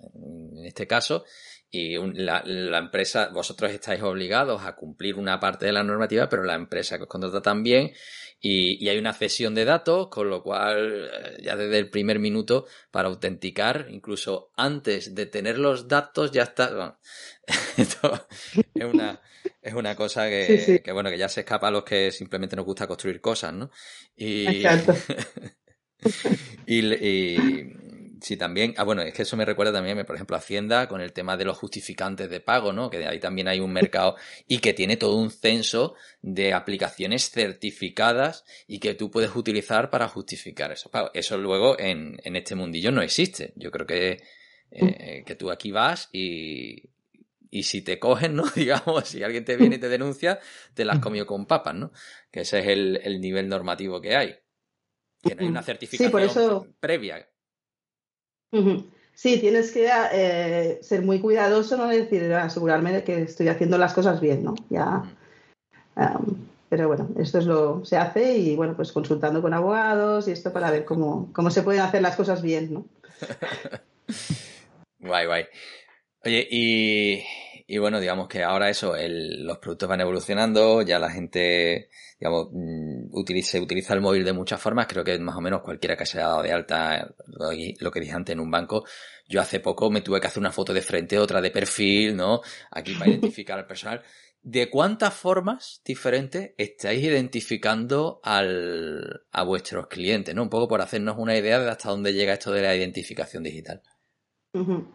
en este caso, y un- la, la empresa, vosotros estáis obligados a cumplir una parte de la normativa, pero la empresa que os contrata también, y, y hay una cesión de datos, con lo cual, eh, ya desde el primer minuto, para autenticar, incluso antes de tener los datos, ya está. bueno, esto es una, es una cosa que, Sí, sí. que, bueno, que ya se escapa a los que simplemente nos gusta construir cosas, ¿no? Y, Exacto. y, le- y sí, también, ah, bueno, es que eso me recuerda también, por ejemplo, Hacienda con el tema de los justificantes de pago, ¿no? Que ahí también hay un mercado y que tiene todo un censo de aplicaciones certificadas y que tú puedes utilizar para justificar esos pagos. Eso luego en, en este mundillo no existe. Yo creo que, eh, que tú aquí vas y, y si te cogen, ¿no? Digamos, si alguien te viene y te denuncia, te las has comido con papas, ¿no? Que ese es el, el nivel normativo que hay. Que no hay una Sí, certificación por eso- previa. Sí, tienes que eh, ser muy cuidadoso, ¿no? Es decir, asegurarme de que estoy haciendo las cosas bien, ¿no? Ya. pero bueno, esto es lo se hace y bueno, pues consultando con abogados y esto para ver cómo, cómo se pueden hacer las cosas bien, ¿no? Guay, guay. Oye, y, y bueno, digamos que ahora eso, el- los productos van evolucionando, ya la gente, digamos, mm, utiliza, utiliza el móvil de muchas formas, creo que más o menos cualquiera que se haya dado de alta, lo, que dije antes en un banco, yo hace poco me tuve que hacer una foto de frente, otra de perfil, ¿no? Aquí para identificar al personal. ¿De cuántas formas diferentes estáis identificando al, a vuestros clientes, ¿no? Un poco por hacernos una idea de hasta dónde llega esto de la identificación digital. Ujú.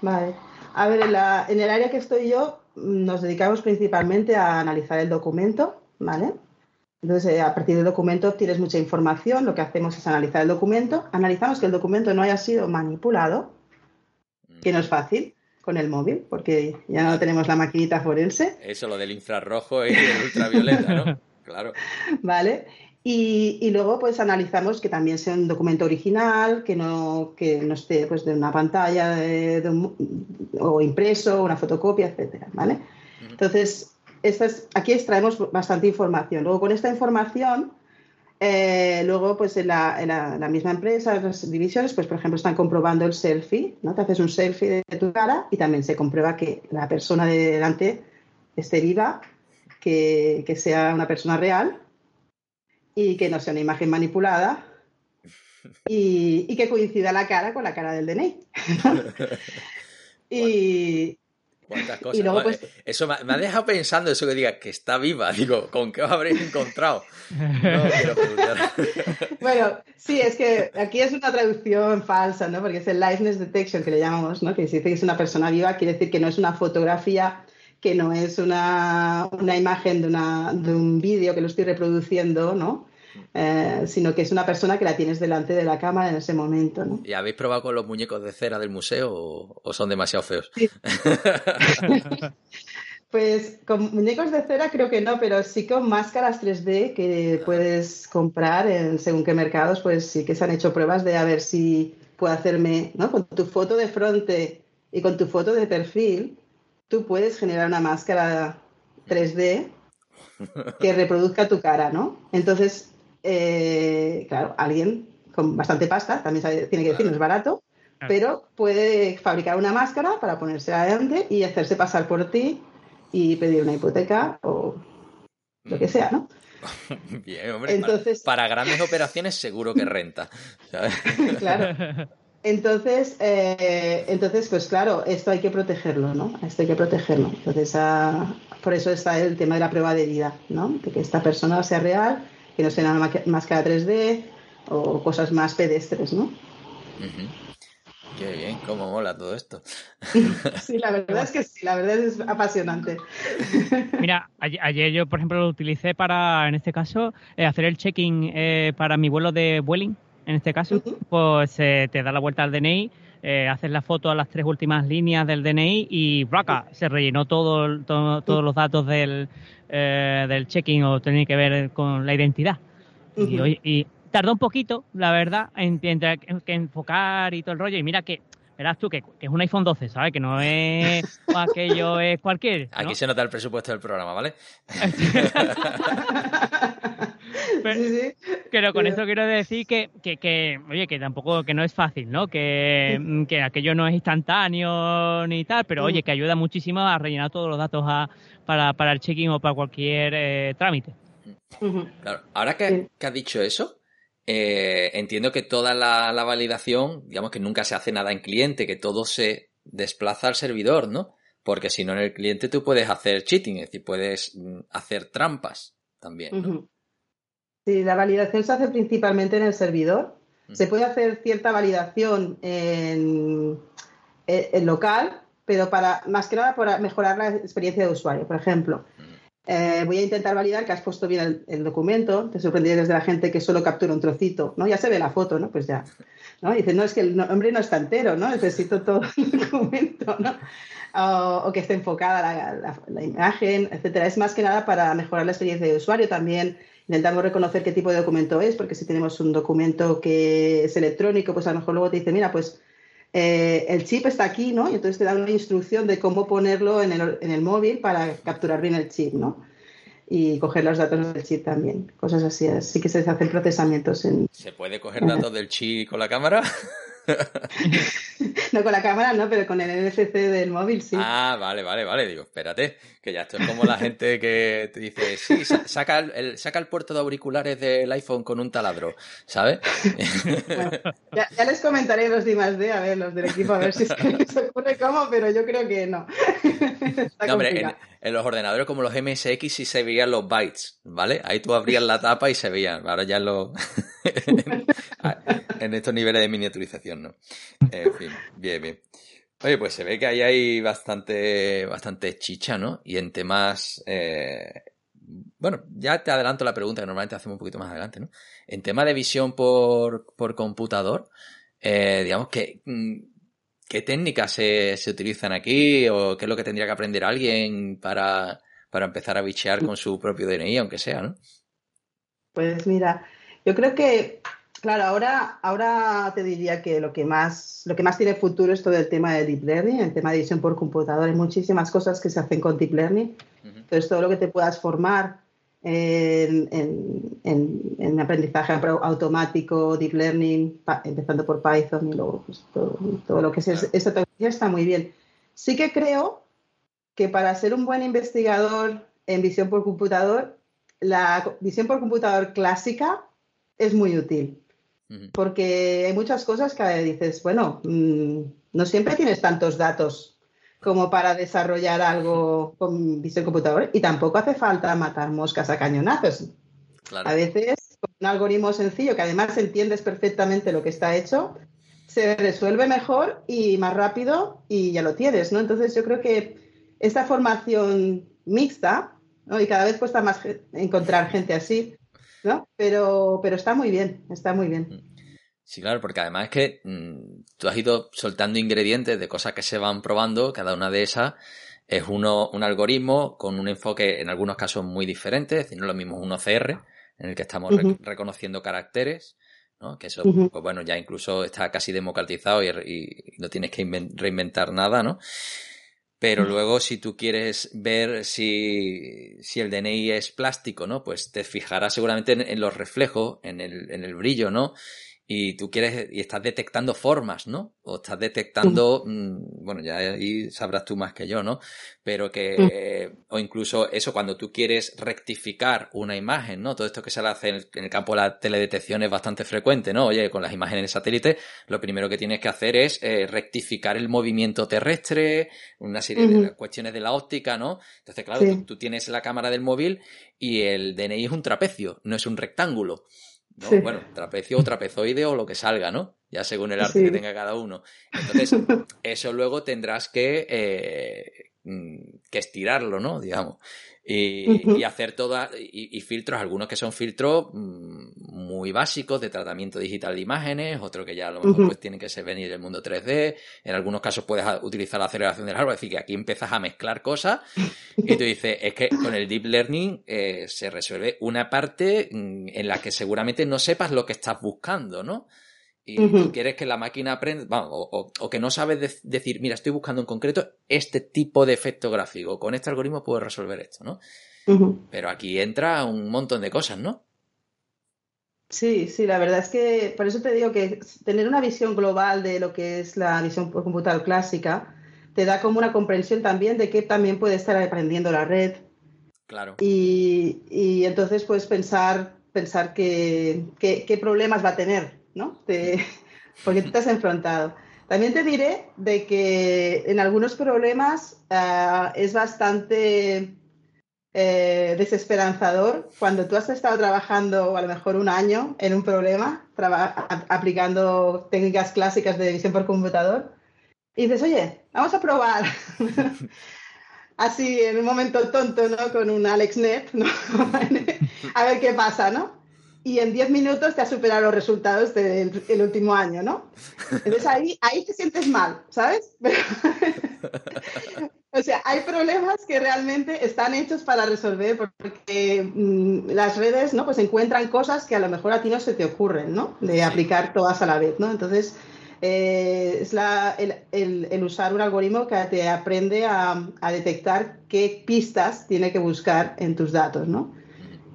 Vale. A ver, en, la- en el área que estoy yo, mm, nos dedicamos principalmente a analizar el documento, ¿vale? Entonces, eh, a partir del documento obtienes mucha información. Lo que hacemos es analizar el documento. Analizamos que el documento no haya sido manipulado, que no es fácil con el móvil, porque ya no tenemos la maquinita forense, Eso, lo del infrarrojo y el ultravioleta, ¿no? Claro. ¿vale? Y, y luego, pues analizamos que también sea un documento original, que no, que no esté pues, de una pantalla de- de un- o impreso, una fotocopia, etcétera, ¿vale? Entonces, esta es- aquí extraemos bastante información. Luego, con esta información, eh, luego, pues en la, en la- la misma empresa, las divisiones, pues por ejemplo, están comprobando el selfie, ¿no? Te haces un selfie de tu cara y también se comprueba que la persona de delante esté viva, que, que sea una persona real y que no sea una imagen manipulada y, y que coincida la cara con la cara del DNI. y, ¿Cuántas cosas? Y luego, pues- Eso me, ha dejado pensando eso que diga que está viva. Digo, ¿con qué os habréis encontrado? No. Bueno, sí, es que aquí es una traducción falsa, ¿no? Porque es el liveness detection que le llamamos, ¿no? Que si dice que es una persona viva, quiere decir que no es una fotografía, que no es una, una imagen de, una, de un vídeo que lo estoy reproduciendo, ¿no? Eh, sino que es una persona que la tienes delante de la cámara en ese momento, ¿no? ¿Y habéis probado con los muñecos de cera del museo o, o son demasiado feos? Pues con muñecos de cera creo que no, pero sí con máscaras 3D que puedes comprar en según qué mercados, pues sí que se han hecho pruebas de a ver si puedo hacerme, ¿no? Con tu foto de frente y con tu foto de perfil, tú puedes generar una máscara 3D que reproduzca tu cara, ¿no? Entonces, eh, claro, alguien con bastante pasta, también sabe- tiene que decir, no es barato, pero puede fabricar una máscara para ponerse adelante y hacerse pasar por ti y pedir una hipoteca o lo que sea, ¿no? Bien, hombre. Entonces- Para, para grandes operaciones seguro que renta. ¿sabes? Claro. Entonces, eh, entonces, pues claro, esto hay que protegerlo, ¿no? Esto hay que protegerlo. Entonces, ah, por eso está el tema de la prueba de vida, ¿no? De que esta persona sea real, que no sea una máscara 3D o cosas más pedestres, ¿no? Ujú. Qué bien, cómo mola todo esto. Sí, la verdad es que sí, la verdad es apasionante. Mira, ayer, ayer yo, por ejemplo, lo utilicé para, en este caso, eh, hacer el check-in eh, para mi vuelo de Vueling. En este caso, pues eh, te da la vuelta al DNI, eh, haces la foto a las tres últimas líneas del DNI y ¡braca! se rellenó todo, todos los datos del, eh, del check-in o tenía que ver con la identidad. Y, Ujú. oye, y tardó un poquito, la verdad, en, entre que que enfocar y todo el rollo. Y mira que, verás tú, que, que es un iPhone 12, ¿sabes? Que no es aquello es cualquier. ¿no? Aquí se nota el presupuesto del programa, ¿vale? Pero, Sí, sí. pero con Pero- esto quiero decir que, que, que, oye, que tampoco, que no es fácil, ¿no? Que, que aquello no es instantáneo ni tal, pero oye, que ayuda muchísimo a rellenar todos los datos a- para, para el check-in o para cualquier eh, trámite. Claro, ahora que, Sí. que has dicho eso, eh, entiendo que toda la, la validación, digamos que nunca se hace nada en cliente, que todo se desplaza al servidor, ¿no? Porque si no en el cliente tú puedes hacer cheating, es decir, puedes mm, hacer trampas también, ¿no? Sí, la validación se hace principalmente en el servidor. Se puede hacer cierta validación en, en- en local, pero para más que nada para mejorar la experiencia de usuario. Por ejemplo, eh, voy a intentar validar que has puesto bien el, el documento. Te sorprenderías de la gente que solo captura un trocito, ¿no? Ya se ve la foto, ¿no? Pues ya. ¿no? Y dice, no, es que el nombre no está entero, ¿no? Necesito todo el documento, ¿no? O, o que esté enfocada la, la- la imagen, etcétera. Es más que nada para mejorar la experiencia de usuario. También intentamos reconocer qué tipo de documento es, porque si tenemos un documento que es electrónico, pues a lo mejor luego te dice, mira, pues eh, el chip está aquí, ¿no? Y entonces te da una instrucción de cómo ponerlo en el, en el móvil para capturar bien el chip, ¿no? Y coger los datos del chip también, cosas así. Así que se hacen procesamientos en... ¿Se puede coger datos del chi con la cámara? No con la cámara, no, pero con el NFC del móvil, sí. Ah, vale, vale, vale. Digo, espérate, que ya esto es como la gente que te dice, sí, sa- saca el, el- saca el puerto de auriculares del iPhone con un taladro, ¿sabes? Bueno, ya, ya les comentaré los de más de, a ver, los del equipo, a ver si que les ocurre cómo, pero yo creo que no. Está No, hombre, en, en los ordenadores como los MSX sí se veían los bytes, ¿vale? Ahí tú abrías la tapa y se veían. Ahora ya los... en estos niveles de miniaturización, ¿no? En fin, bien, bien. Oye, pues se ve que ahí hay bastante, bastante chicha, ¿no? Y en temas... eh, Bueno, ya te adelanto la pregunta que normalmente hacemos un poquito más adelante, ¿no? En tema de visión por, por computador, eh, digamos que... mm, ¿Qué técnicas se, se utilizan aquí o qué es lo que tendría que aprender alguien para, para empezar a bichear con su propio DNI, aunque sea, ¿no? Pues mira, yo creo que, claro, ahora, ahora te diría que lo que más, lo que más tiene futuro es todo el tema de deep learning, el tema de visión por computador. Hay muchísimas cosas que se hacen con deep learning. Entonces, todo lo que te puedas formar en, en- en- en aprendizaje automático, deep learning, pa- empezando por Python y luego pues, todo, todo lo que es Claro. esta tecnología está muy bien. Sí que creo que para ser un buen investigador en visión por computador, la visión por computador clásica es muy útil. Porque hay muchas cosas que dices, bueno, mm, no siempre tienes tantos datos como para desarrollar algo con visión computador y tampoco hace falta matar moscas a cañonazos. Claro. A veces, con un algoritmo sencillo que además entiendes perfectamente lo que está hecho, se resuelve mejor y más rápido y ya lo tienes, ¿no? Entonces yo creo que esta formación mixta, ¿no? Y cada vez cuesta más encontrar gente así, ¿no? Pero, pero está muy bien, está muy bien. Sí, claro, porque además es que mm, tú has ido soltando ingredientes de cosas que se van probando, cada una de esas es uno, un algoritmo con un enfoque en algunos casos muy diferente, es decir, no es lo mismo un OCR, en el que estamos re- reconociendo caracteres, ¿no? Que eso, pues bueno, ya incluso está casi democratizado y, y no tienes que inven- reinventar nada, ¿no? Pero luego, si tú quieres ver si, si el DNI es plástico, ¿no? Pues te fijarás seguramente en, en los reflejos, en el, en el brillo, ¿no? Y tú quieres, y estás detectando formas, ¿no? O estás detectando, mm, bueno, ya ahí sabrás tú más que yo, ¿no? Pero que, o incluso eso, cuando tú quieres rectificar una imagen, ¿no? Todo esto que se le hace en el, en el campo de la teledetección es bastante frecuente, ¿no? Oye, con las imágenes de satélite, lo primero que tienes que hacer es eh, rectificar el movimiento terrestre, una serie de cuestiones de la óptica, ¿no? Entonces, claro, Sí. tú, tú tienes la cámara del móvil y el DNI es un trapecio, no es un rectángulo. ¿No? Sí. Bueno, trapecio o trapezoide o lo que salga, ¿no? Ya según el arte Sí. que tenga cada uno. Entonces, eso luego tendrás que, eh, mm, que estirarlo, ¿no? Digamos. Y, Ujú. y hacer todas, y, y filtros, algunos que son filtros mm, muy básicos de tratamiento digital de imágenes, otros que ya a lo mejor pues tienen que ser venir del mundo 3D, en algunos casos puedes utilizar la aceleración del hardware, es decir, que aquí empiezas a mezclar cosas y tú dices, es que con el deep learning eh, se resuelve una parte mm, en la que seguramente no sepas lo que estás buscando, ¿no? Y tú quieres que la máquina aprenda, vamos, o, o- o que no sabes de- decir, mira, estoy buscando en concreto este tipo de efecto gráfico, con este algoritmo puedo resolver esto, ¿no? Pero aquí entra un montón de cosas, ¿no? Sí, sí, la verdad es que por eso te digo que tener una visión global de lo que es la visión por computador clásica te da como una comprensión también de qué también puede estar aprendiendo la red. Claro. Y, y entonces puedes pensar, pensar que, que- qué problemas va a tener, ¿no? Te- porque tú te has enfrentado. También te diré de que en algunos problemas ah, es bastante eh, desesperanzador cuando tú has estado trabajando a lo mejor un año en un problema, aplicando técnicas clásicas de visión por computador, y dices, oye, vamos a probar. Así, en un momento tonto, ¿no? Con un AlexNet, ¿no? a ver qué pasa, ¿no? Y en 10 minutos te has superado los resultados del el último año, ¿no? Entonces ahí, ahí te sientes mal, ¿sabes? Pero- o sea, hay problemas que realmente están hechos para resolver porque mm, las redes, ¿no? Pues encuentran cosas que a lo mejor a ti no se te ocurren, ¿no? De aplicar todas a la vez, ¿no? Entonces, eh, es la- el, el- el usar un algoritmo que te aprende a, a detectar qué pistas tiene que buscar en tus datos, ¿no?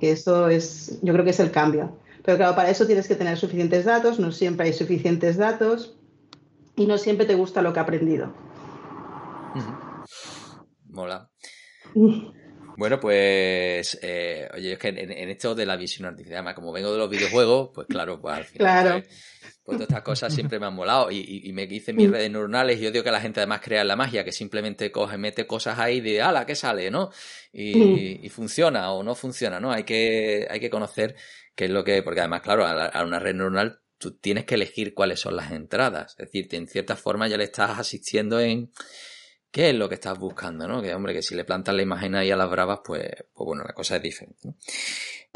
Que eso es, yo creo que es el cambio. Pero claro, para eso tienes que tener suficientes datos, no siempre hay suficientes datos y no siempre te gusta lo que ha aprendido. Mola. Bueno, pues, eh, oye, es que en, en esto de la visión artificial, además, como vengo de los videojuegos, pues claro, pues al final, Claro. pues, pues todas estas cosas siempre me han molado y, y- y me dicen mis redes neuronales y yo digo que la gente además crea la magia, que simplemente coge, mete cosas ahí de, ala, ¿qué sale, no? Y, y funciona o no funciona, ¿no? Hay que, hay que conocer qué es lo que, porque además, claro, a, la- a una red neuronal tú tienes que elegir cuáles son las entradas, es decir, en cierta forma ya le estás asistiendo en qué es lo que estás buscando, ¿no? Que hombre, que si le plantas la imagen ahí a las bravas, pues, pues bueno, la cosa es diferente, ¿no?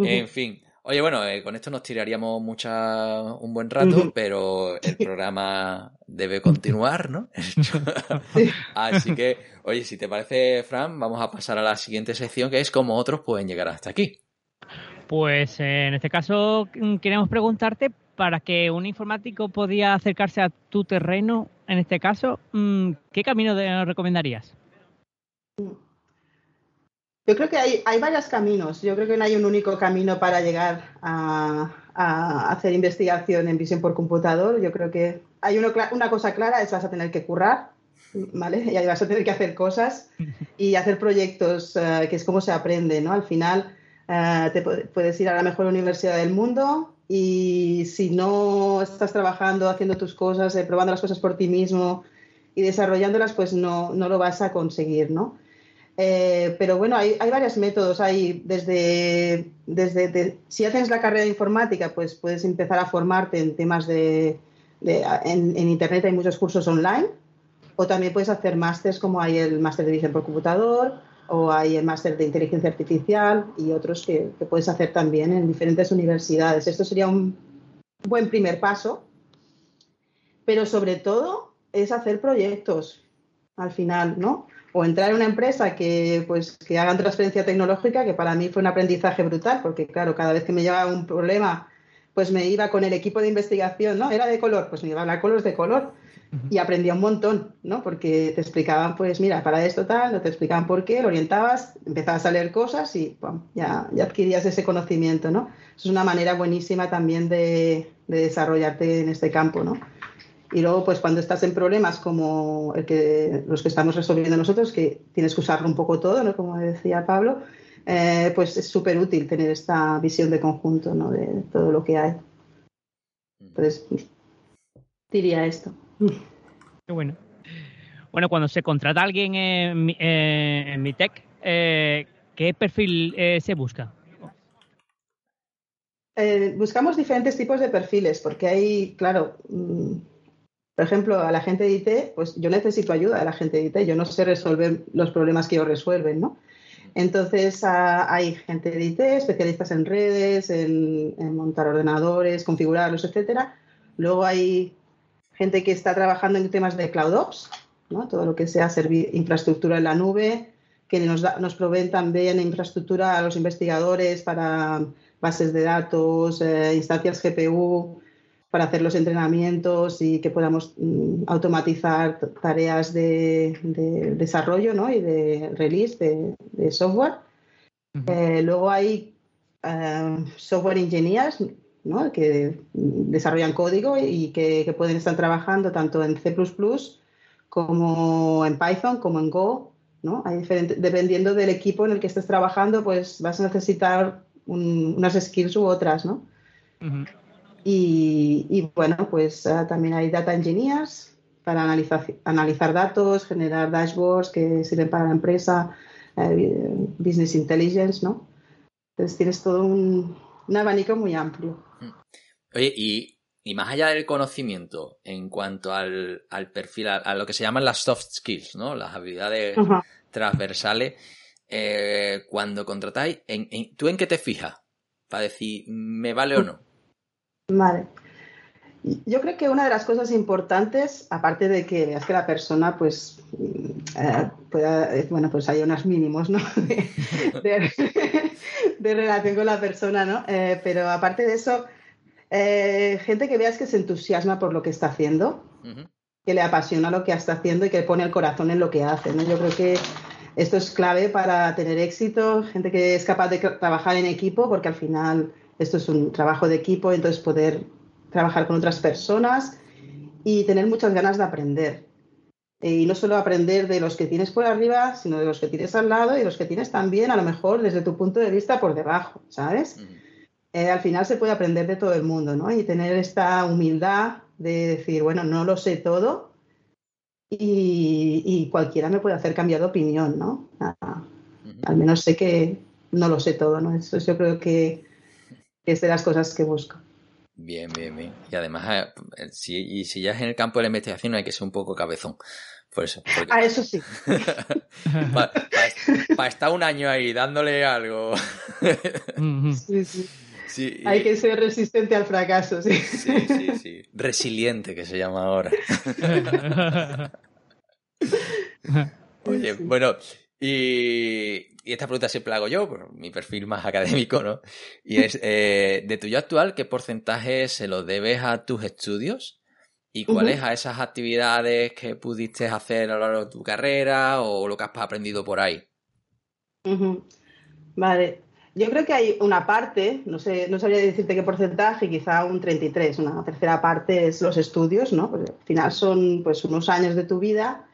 En fin. Oye, bueno, eh, con esto nos tiraríamos mucha, un buen rato, pero el programa debe continuar, ¿no? Así que, oye, si te parece, Fran, vamos a pasar a la siguiente sección, que es cómo otros pueden llegar hasta aquí. Pues eh, en este caso mm, queremos preguntarte para que un informático podía acercarse a tu terreno, en este caso, mm, ¿qué camino de- recomendarías? Yo creo que hay, hay varios caminos. Yo creo que no hay un único camino para llegar a, a hacer investigación en visión por computador. Yo creo que hay uno una cosa clara, es vas a tener que currar, ¿vale? Y ahí vas a tener que hacer cosas y hacer proyectos, eh, que es como se aprende, ¿no? Al final eh, te pu- puedes ir a la mejor universidad del mundo y si no estás trabajando, haciendo tus cosas, eh, probando las cosas por ti mismo y desarrollándolas, pues no, no lo vas a conseguir, ¿no? Eh, pero bueno, hay, hay varios métodos. Hay desde, desde de- si haces la carrera de informática, pues puedes empezar a formarte en temas de, en internet hay muchos cursos online. O también puedes hacer másters como hay el máster de visión por computador o hay el máster de inteligencia artificial y otros que, puedes hacer también en diferentes universidades. Esto sería un buen primer paso. Pero sobre todo es hacer proyectos al final, ¿no? o entrar en una empresa que pues que hagan transferencia tecnológica, que para mí fue un aprendizaje brutal, porque claro, cada vez que me llevaba un problema, pues me iba con el equipo de investigación, ¿no? Era de color, pues me iba a hablar con los de color y aprendía un montón, ¿no? Porque te explicaban, pues mira, para esto tal, no te explicaban por qué, lo orientabas, empezabas a leer cosas y pum, ya, ya adquirías ese conocimiento, ¿no? Es una manera buenísima también de, de desarrollarte en este campo, ¿no? Y luego, pues cuando estás en problemas como el que, los que estamos resolviendo nosotros, que tienes que usarlo un poco todo, ¿no? como decía Pablo, eh, pues es súper útil tener esta visión de conjunto ¿no? de todo lo que hay. Entonces, diría esto. Qué bueno. Bueno, cuando se contrata a alguien en, mi- eh, en Mitec, eh, ¿qué perfil eh, se busca? Eh, buscamos diferentes tipos de perfiles, porque hay, claro, mm, por ejemplo, a la gente de IT, pues yo necesito ayuda de la gente de IT, yo no sé resolver los problemas que ellos resuelven, ¿no? Entonces hay gente de IT, especialistas en redes, en, montar ordenadores, configurarlos, etcétera. Luego hay gente que está trabajando en temas de CloudOps, ¿no? todo lo que sea servi- infraestructura en la nube, que nos, da- también infraestructura a los investigadores para bases de datos, eh, instancias GPU, para hacer los entrenamientos y que podamos mm, automatizar tareas de, de desarrollo ¿no? y de release de, de software. Eh, luego hay eh, software engineers, ¿no? que desarrollan código y que, que pueden estar trabajando tanto en C++ como en Python, como en Go, ¿no? Hay dependiendo del equipo en el que estés trabajando, pues vas a necesitar un- unas skills u otras, ¿no? Y, y, bueno, pues ah, también hay data engineers para analizar, analizar datos, generar dashboards que sirven para la empresa, eh, business intelligence, ¿no? Entonces tienes todo un, un abanico muy amplio. Oye, y, y más allá del conocimiento, en cuanto al, al perfil, a, a lo que se llaman las soft skills, ¿no? Las habilidades transversales, eh, cuando contratáis, en, en- ¿tú en qué te fijas? Para decir, ¿me vale o no? Vale. Yo creo que una de las cosas importantes, aparte de que veas que la persona, pues, mm, eh, pueda, eh, bueno, pues hay unos mínimos, ¿no? De, de- de relación con la persona, ¿no? Eh, pero aparte de eso, eh, gente que veas que se entusiasma por lo que está haciendo, que le apasiona lo que está haciendo y que pone el corazón en lo que hace, ¿no? Yo creo que esto es clave para tener éxito, gente que es capaz de tra- trabajar en equipo, porque al final esto es un trabajo de equipo, entonces poder trabajar con otras personas y tener muchas ganas de aprender. Eh, Y no solo aprender de los que tienes por arriba, sino de los que tienes al lado y los que tienes también, a lo mejor desde tu punto de vista, por debajo, ¿sabes? Eh, al final se puede aprender de todo el mundo, ¿no? Y tener esta humildad de decir, bueno, no lo sé todo y, y cualquiera me puede hacer cambiar de opinión, ¿no? Ah, al menos sé que no lo sé todo, ¿no? Eso yo creo que es de las cosas que busco. Bien, bien, bien. Y además, eh, si, y si ya es en el campo de la investigación, hay que ser un poco cabezón. Por eso. porque- Ah, eso sí. Para estar un año ahí dándole algo. Sí, sí. Sí, y- Hay que ser resistente al fracaso, sí. sí, sí, sí. Resiliente, que se llama ahora. Oye, Sí. bueno, y, y esta pregunta siempre la hago yo, por mi perfil más académico, ¿no? Y es, eh, de tu yo actual, ¿qué porcentaje se lo debes a tus estudios? ¿Y cuáles a esas actividades que pudiste hacer a lo largo de tu carrera o lo que has aprendido por ahí? Vale. Yo creo que hay una parte, no sé, no sabría decirte qué porcentaje, quizá un 33, una tercera parte es los estudios, ¿no? Porque al final son pues unos años de tu vida.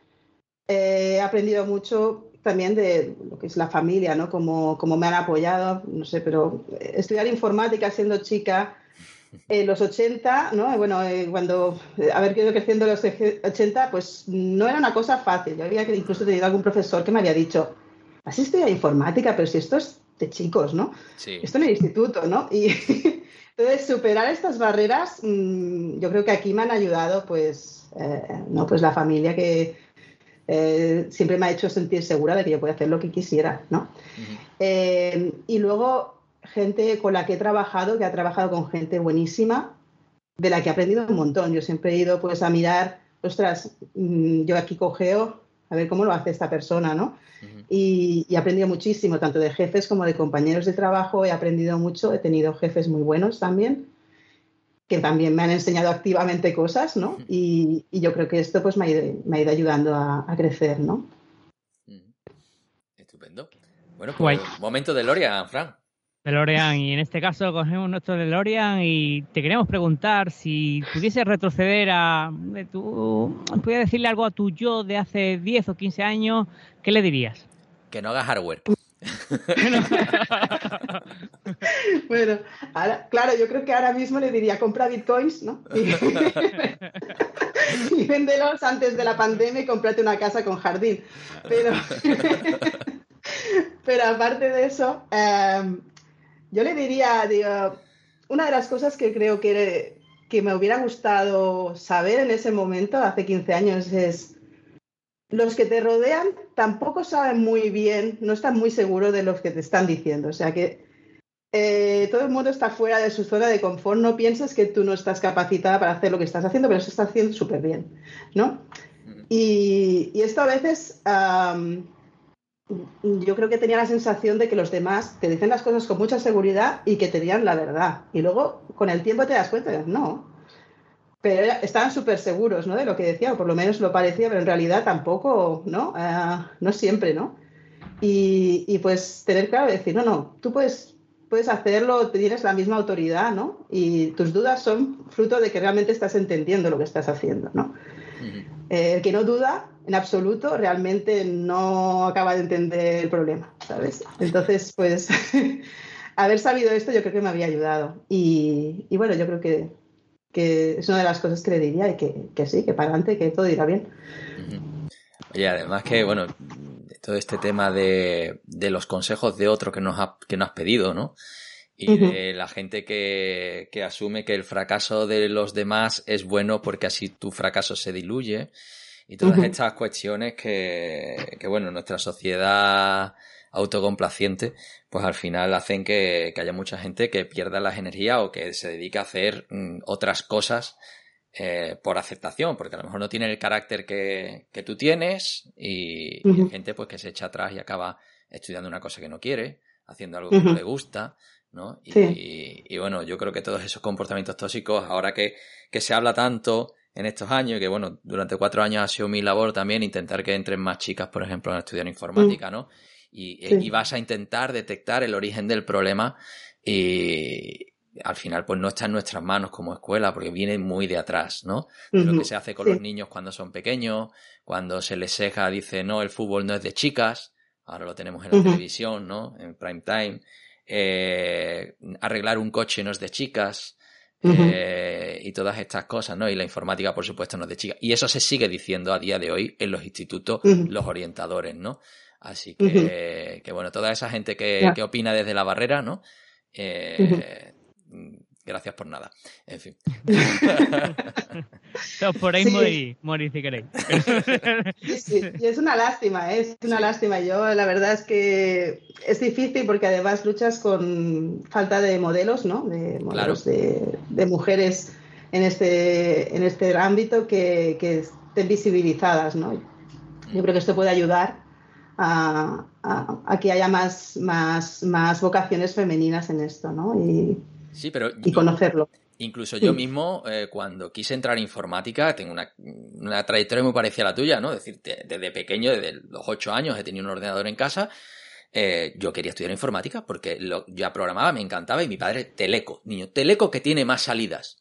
Eh, he aprendido mucho también de lo que es la familia, ¿no? Como, como me han apoyado, no sé, pero estudiar informática siendo chica en los 80, ¿no? Bueno, eh, cuando eh, haber ido creciendo en los 80, pues no era una cosa fácil. Yo había incluso tenido algún profesor que me había dicho, así estudia informática, pero si esto es de chicos, ¿no? Sí. Esto en el instituto, ¿no? Y entonces superar estas barreras, mmm, yo creo que aquí me han ayudado, pues, eh, no, pues la familia que eh, siempre me ha hecho sentir segura de que yo podía hacer lo que quisiera, ¿no? Eh, y luego gente con la que he trabajado, que ha trabajado con gente buenísima, de la que he aprendido un montón. Yo siempre he ido pues a mirar, ostras, mm, yo aquí cogeo, a ver cómo lo hace esta persona, ¿no? Y, y he aprendido muchísimo, tanto de jefes como de compañeros de trabajo, he aprendido mucho, he tenido jefes muy buenos también, que también me han enseñado activamente cosas, ¿no? Y, y yo creo que esto pues me ha ido, me ha ido ayudando a, a crecer, ¿no? Estupendo. Bueno, Guay. pues momento de Loria, Fran. DeLorean, y en este caso cogemos nuestro DeLorean y te queremos preguntar si pudieses retroceder a de tu, pudieras decirle algo a tu yo de hace 10 o 15 años, ¿qué le dirías? Que no haga hardware. Bueno, ahora, claro, yo creo que ahora mismo le diría compra bitcoins, ¿no? Y, véndelos antes de la pandemia y cómprate una casa con jardín. Pero, pero aparte de eso, eh, yo le diría, digo, una de las cosas que creo que, que me hubiera gustado saber en ese momento, hace 15 años, es los que te rodean tampoco saben muy bien, no están muy seguros de lo que te están diciendo. O sea que eh, todo el mundo está fuera de su zona de confort. No pienses que tú no estás capacitada para hacer lo que estás haciendo, pero se está haciendo súper bien, ¿no? Y, y esto a veces yo creo que tenía la sensación de que los demás te dicen las cosas con mucha seguridad y que te digan la verdad. Y luego con el tiempo te das cuenta no. Pero era- estaban súper seguros ¿no? de lo que decía, o por lo menos lo parecía, pero en realidad tampoco, ¿no? Ah, no siempre, ¿no? Y, y pues tener claro decir, no, no, tú puedes puedes hacerlo, tienes la misma autoridad, ¿no? Y tus dudas son fruto de que realmente estás entendiendo lo que estás haciendo, ¿no? Eh, el que no duda en absoluto realmente no acaba de entender el problema, ¿sabes? Entonces, pues, haber sabido esto yo creo que me había ayudado. Y, y bueno, yo creo que, que, es una de las cosas que le diría y que, que sí, que para adelante, que todo irá bien. Oye, además que, bueno, todo este tema de, de los consejos de otro que nos, ha, que nos has pedido, ¿no? Y de la gente que, que asume que el fracaso de los demás es bueno porque así tu fracaso se diluye. Y todas estas cuestiones que, que, bueno, nuestra sociedad autocomplaciente, pues al final hacen que, que, haya mucha gente que pierda las energías o que se dedique a hacer mm, otras cosas eh, por aceptación, porque a lo mejor no tiene el carácter que, que tú tienes y, y, hay gente pues que se echa atrás y acaba estudiando una cosa que no quiere, haciendo algo que no le gusta, ¿no? Y, Sí. y, y bueno, yo creo que todos esos comportamientos tóxicos, ahora que, que se habla tanto en estos años, que bueno, durante cuatro años ha sido mi labor también intentar que entren más chicas, por ejemplo, a estudiar informática, ¿no? Y, Sí. y vas a intentar detectar el origen del problema y al final pues no está en nuestras manos como escuela porque viene muy de atrás, ¿no? De lo que se hace con Sí. los niños cuando son pequeños, cuando se les seja, dice, no, el fútbol no es de chicas, ahora lo tenemos en la televisión, ¿no? En prime time. Eh, arreglar un coche no es de chicas. Eh, y todas estas cosas, ¿no? Y la informática, por supuesto, no es de chicas. Y eso se sigue diciendo a día de hoy en los institutos, los orientadores, ¿no? Así que, que bueno, toda esa gente que, opina desde la barrera, ¿no? Eh, mm, Gracias por nada. En fin. Os podéis Sí. morir, morir si queréis. Sí, sí, y es una lástima, ¿eh? es una lástima. Yo la verdad es que es difícil porque además luchas con falta de modelos, ¿no? De modelos de, de mujeres en este, en este ámbito que, que estén visibilizadas, ¿no? Yo creo que esto puede ayudar a, a- a que haya más, más, más vocaciones femeninas en esto, ¿no? Y, Sí, pero y conocerlo. Incluso yo Sí. mismo, eh, cuando quise entrar en informática, tengo una, una trayectoria muy parecida a la tuya, ¿no? Es decir, de- desde pequeño, desde los ocho años, he tenido un ordenador en casa. eh, yo quería estudiar informática porque lo, ya programaba, me encantaba y mi padre, Teleco, niño, Teleco que tiene más salidas.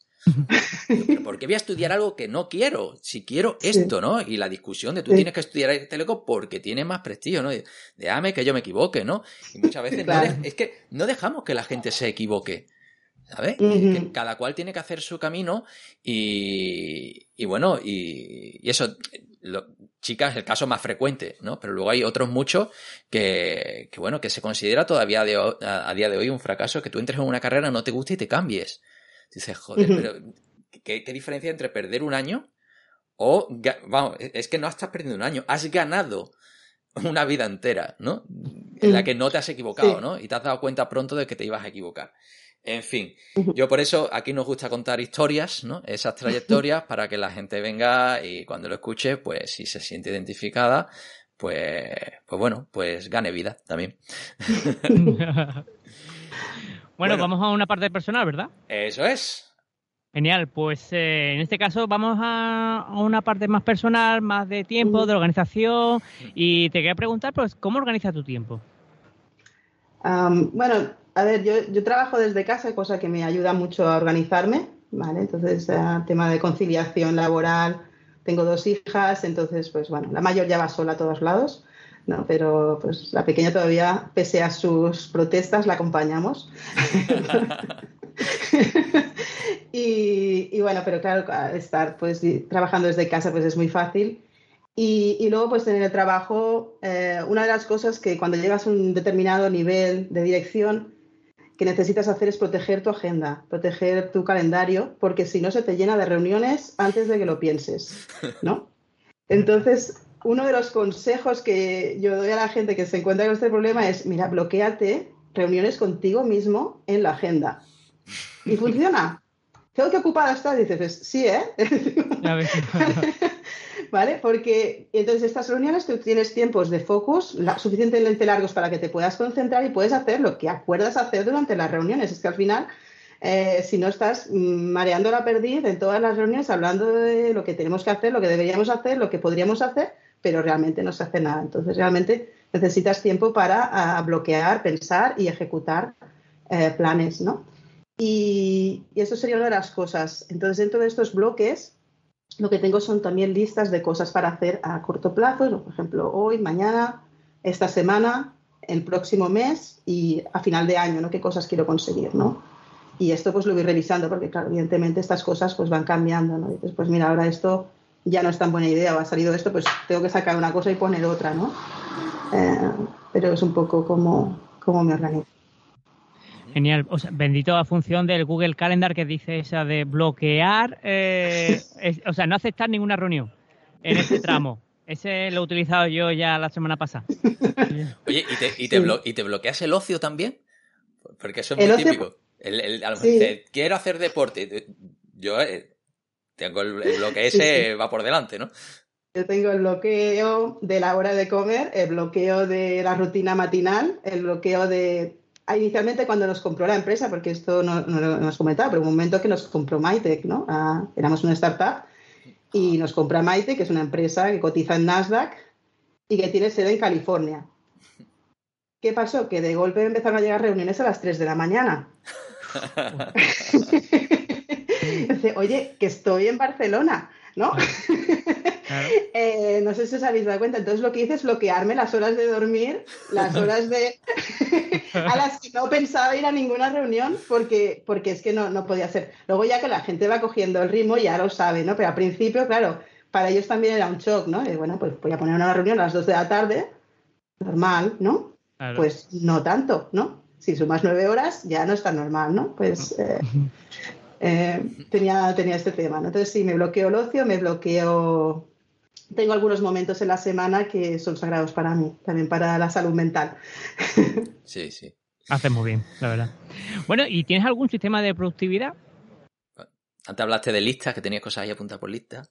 "¿Pero ¿Por qué voy a estudiar algo que no quiero? Si quiero Sí. esto, ¿no? Y la discusión de tú Sí. tienes que estudiar Teleco porque tiene más prestigio, ¿no? Déjame que yo me equivoque, ¿no? Y muchas veces Claro. es que no dejamos que la gente se equivoque. ¿Sabes? Que cada cual tiene que hacer su camino y, y bueno, y, y eso, lo- chicas, es el caso más frecuente, ¿no? Pero luego hay otros muchos que, que bueno, que se considera todavía de a, a día de hoy un fracaso que tú entres en una carrera, no te guste y te cambies. Dices, joder, pero ¿qué, qué diferencia entre perder un año o, vamos, es que no estás perdiendo un año, has ganado una vida entera, ¿no? En la que no te has equivocado, Sí. ¿no? Y te has dado cuenta pronto de que te ibas a equivocar. En fin, yo por eso aquí nos gusta contar historias, ¿no? Esas trayectorias para que la gente venga y cuando lo escuche, pues si se siente identificada, pues, pues bueno, pues gane vida también. bueno, Bueno. vamos a una parte personal, ¿verdad? Eso es. Genial, pues eh, en este caso vamos a, a una parte más personal, más de tiempo, de organización. Y te quería preguntar, pues, ¿cómo organizas tu tiempo? Am, bueno, a ver, yo, yo trabajo desde casa, cosa que me ayuda mucho a organizarme, ¿vale? Entonces, eh, tema de conciliación laboral, tengo dos hijas, entonces, pues bueno, la mayor ya va sola a todos lados, ¿no? Pero pues la pequeña todavía, pese a sus protestas, la acompañamos. y, y bueno, pero claro, estar pues trabajando desde casa, pues es muy fácil. Y, y luego, pues en el trabajo, eh, una de las cosas que cuando llegas a un determinado nivel de dirección que necesitas hacer es proteger tu agenda, proteger tu calendario, porque si no se te llena de reuniones antes de que lo pienses, ¿no? Entonces, uno de los consejos que yo doy a la gente que se encuentra con este problema es, mira, bloqueate reuniones contigo mismo en la agenda. Y funciona. ¿Qué ocupada estás? Dices, pues, sí, ¿eh? ¿Vale? Porque entonces estas reuniones tú tienes tiempos de focus la- suficientemente largos para que te puedas concentrar y puedes hacer lo que acuerdas hacer durante las reuniones. Es que al final, eh, si no estás mareando la perdiz en todas las reuniones hablando de lo que tenemos que hacer, lo que deberíamos hacer, lo que podríamos hacer, pero realmente no se hace nada. Entonces realmente necesitas tiempo para ah, bloquear, pensar y ejecutar eh, planes, ¿no? Y, y eso sería una de las cosas. Entonces, dentro de estos bloques, lo que tengo son también listas de cosas para hacer a corto plazo, por ejemplo, hoy, mañana, esta semana, el próximo mes y a final de año, ¿no? ¿Qué cosas quiero conseguir, ¿no? Y esto pues lo voy revisando porque, claro, evidentemente estas cosas pues van cambiando, ¿no? Dices, pues mira, ahora esto ya no es tan buena idea, va a salido esto, pues tengo que sacar una cosa y poner otra, ¿no? Eh, pero es un poco como, como me organizo. Genial. O sea, bendito la función del Google Calendar que dice esa de bloquear, eh, es- o sea, no aceptar ninguna reunión en ese tramo. Ese lo he utilizado yo ya la semana pasada. Oye, ¿y te, y te, Sí. blo- y te bloqueas el ocio también? Porque eso es El muy ocio- típico. El, el- a lo mejor Sí. dice, quiero hacer deporte. Yo eh, tengo el, el bloque ese, va por delante, ¿no? Yo tengo el bloqueo de la hora de comer, el bloqueo de la rutina matinal, el bloqueo de... ah, Inicialmente cuando nos compró la empresa, porque esto no, no lo hemos comentado, pero un momento que nos compró Mytech, ¿no? Ah, éramos una startup y nos compra Mytech, que es una empresa que cotiza en Nasdaq y que tiene sede en California. ¿Qué pasó? Que de golpe empezaron a llegar reuniones a las 3 de la mañana. Dice, oye, que estoy en Barcelona, ¿no? Claro. Eh, no sé si os habéis dado cuenta. Entonces lo que hice es bloquearme las horas de dormir, las horas de a las que no pensaba ir a ninguna reunión porque, porque es que no, no podía ser. Luego ya que la gente va cogiendo el ritmo ya lo sabe, ¿no? Pero al principio, claro, para ellos también era un shock, ¿no? Y bueno, pues voy a poner una reunión a las 2 de la tarde, normal, ¿no? Claro. Pues no tanto, ¿no? Si sumas nueve horas, ya no es tan normal, ¿no? Pues eh, eh, tenía, tenía este tema, ¿no? Entonces sí, me bloqueo el ocio, me bloqueo... Tengo algunos momentos en la semana que son sagrados para mí, también para la salud mental. Sí, sí. Haces muy bien, la verdad. Bueno, ¿y tienes algún sistema de productividad? Antes hablaste de listas, que tenías cosas ahí apuntadas por lista.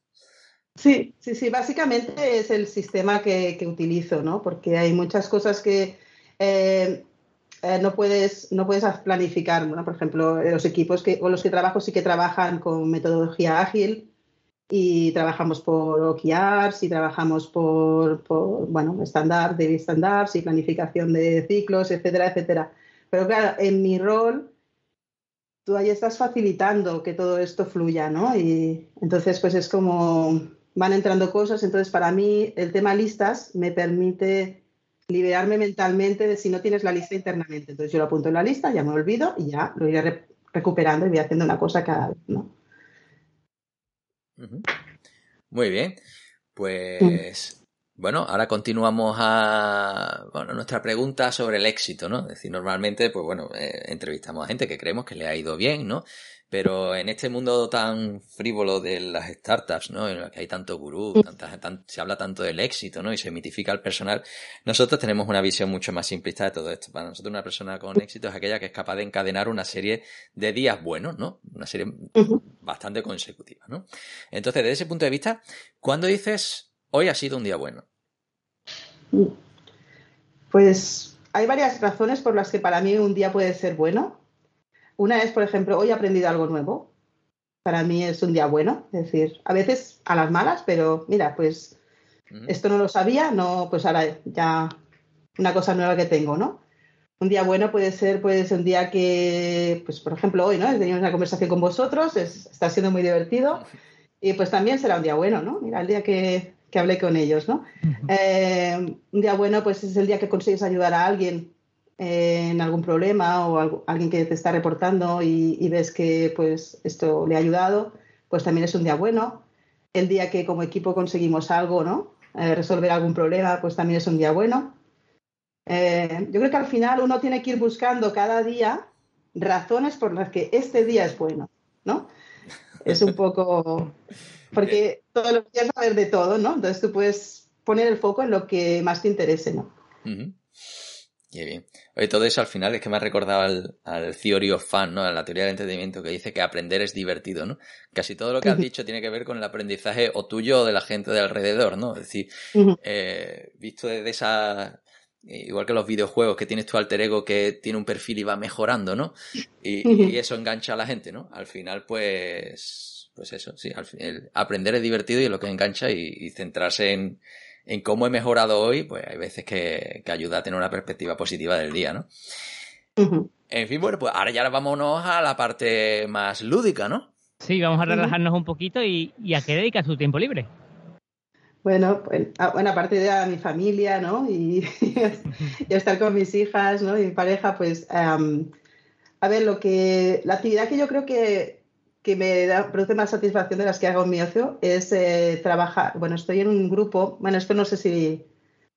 Sí, sí, sí, básicamente es el sistema que, que utilizo, ¿no? Porque hay muchas cosas que eh, eh, no puedes, no puedes planificar, ¿no? Por ejemplo, los equipos que, con los que trabajo sí que trabajan con metodología ágil y trabajamos por OKRs y trabajamos por, por bueno, estándar, daily standards y planificación de ciclos, etcétera, etcétera. Pero claro, en mi rol tú ahí estás facilitando que todo esto fluya, ¿no? Y entonces, pues es como van entrando cosas. Entonces, para mí, el tema listas me permite liberarme mentalmente de si no tienes la lista internamente. Entonces, yo lo apunto en la lista, ya me olvido y ya lo iré re- recuperando y voy haciendo una cosa cada vez, ¿no? Muy bien. Pues bueno, ahora continuamos a bueno, nuestra pregunta sobre el éxito, ¿no? Es decir, normalmente, pues bueno, eh, entrevistamos a gente que creemos que le ha ido bien, ¿no? Pero en este mundo tan frívolo de las startups, ¿no? En el que hay tanto gurú, tan- se habla tanto del éxito, ¿no? Y se mitifica al personal. Nosotros tenemos una visión mucho más simplista de todo esto. Para nosotros una persona con éxito es aquella que es capaz de encadenar una serie de días buenos, ¿no? Una serie bastante consecutiva, ¿no? Entonces, desde ese punto de vista, ¿cuándo dices hoy ha sido un día bueno? Pues hay varias razones por las que para mí un día puede ser bueno. Una es, por ejemplo, hoy he aprendido algo nuevo. Para mí es un día bueno. Es decir, a veces a las malas, pero mira, pues esto no lo sabía, no, pues ahora ya una cosa nueva que tengo, ¿no? Un día bueno puede ser, puede ser un día que, pues por ejemplo hoy, ¿no? He tenido una conversación con vosotros, es- está siendo muy divertido y pues también será un día bueno, ¿no? Mira, el día que, que hablé con ellos, ¿no? Eh, un día bueno pues es el día que consigues ayudar a alguien en algún problema o algo- alguien que te está reportando y, y ves que pues esto le ha ayudado, pues también es un día bueno. El día que como equipo conseguimos algo, ¿no? Eh, resolver algún problema, pues también es un día bueno. Eh, yo creo que al final uno tiene que ir buscando cada día razones por las que este día es bueno, ¿no? Es un poco... Porque todos los días va a haber de todo, ¿no? Entonces tú puedes poner el foco en lo que más te interese, ¿no? Ujú. Qué bien. Oye, todo eso al final es que me ha recordado al, al Theory of Fun, ¿no? A la teoría del entretenimiento que dice que aprender es divertido, ¿no? Casi todo lo que has dicho tiene que ver con el aprendizaje o tuyo o de la gente de alrededor, ¿no? Es decir, eh, visto desde esa... Igual que los videojuegos, que tienes tu alter ego que tiene un perfil y va mejorando, ¿no? Y, y eso engancha a la gente, ¿no? Al final, pues... Pues eso, sí. Al fin- el aprender es divertido y es lo que engancha y, y centrarse en, en cómo he mejorado hoy, pues hay veces que, que ayuda a tener una perspectiva positiva del día, ¿no? En fin, bueno, pues ahora ya vámonos a la parte más lúdica, ¿no? Sí, vamos a relajarnos un poquito y, y a qué dedicas tu tiempo libre. Bueno, pues, bueno, aparte de a mi familia, ¿no? Y, y estar con mis hijas, ¿no? Y mi pareja, pues, am, a ver, lo que, la actividad que yo creo que, que me da, produce más satisfacción de las que hago en mi ocio es eh, trabajar. Bueno, estoy en un grupo, bueno, esto no sé si,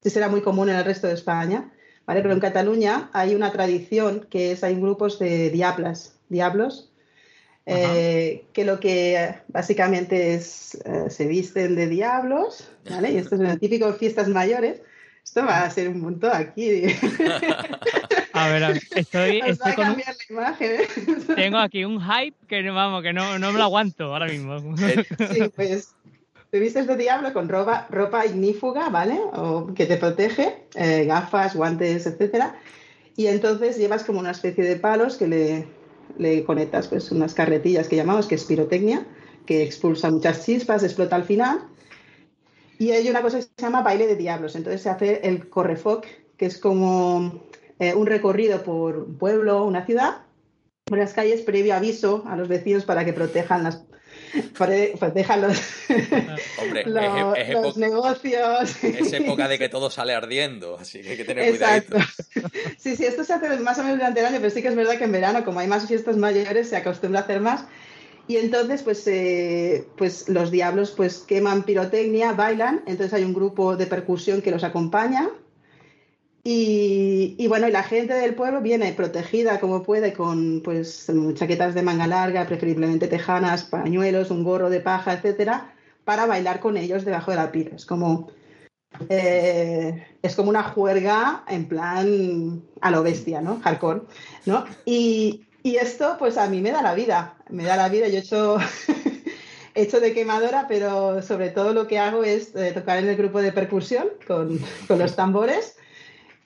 si será muy común en el resto de España, ¿vale? Pero en Cataluña hay una tradición que es, hay grupos de diablas, diablos, eh, que lo que básicamente es, eh, se visten de diablos, ¿vale? Y esto es el típico fiestas mayores. Esto va a ser un montón aquí. A ver, a estoy, va estoy a con un- cambiar la imagen. tengo aquí un hype que no, vamos, que no, no me lo aguanto ahora mismo. Eh, Sí, pues te vistes de diablo con ropa, ropa ignífuga, ¿vale? O que te protege, eh, gafas, guantes, etcétera. Y entonces llevas como una especie de palos que le, le conectas pues unas carretillas que llamamos, que es pirotecnia, que expulsa muchas chispas, explota al final. Y hay una cosa que se llama baile de diablos. Entonces se hace el correfoc, que es como eh, un recorrido por un pueblo, una ciudad, por las calles previo aviso a los vecinos para que protejan las prote- protejan los, Hombre, los, es, es los negocios. es época de que todo sale ardiendo, así que hay que tener Exacto. cuidadito. Sí, sí, esto se hace más o menos durante el año, pero sí que es verdad que en verano, como hay más fiestas mayores, se acostumbra a hacer más. Y entonces, pues, eh, pues los diablos pues queman pirotecnia, bailan, entonces hay un grupo de percusión que los acompaña. Y, bueno, y la gente del pueblo viene protegida como puede con pues chaquetas de manga larga, preferiblemente tejanas, pañuelos, un gorro de paja, etcétera, para bailar con ellos debajo de la pira. Es como eh, es como una juerga en plan a lo bestia, ¿no? Hardcore, ¿no? Y, y esto, pues a mí me da la vida, me da la vida. Yo he hecho, he hecho de quemadora, pero sobre todo lo que hago es eh, tocar en el grupo de percusión con, con los tambores.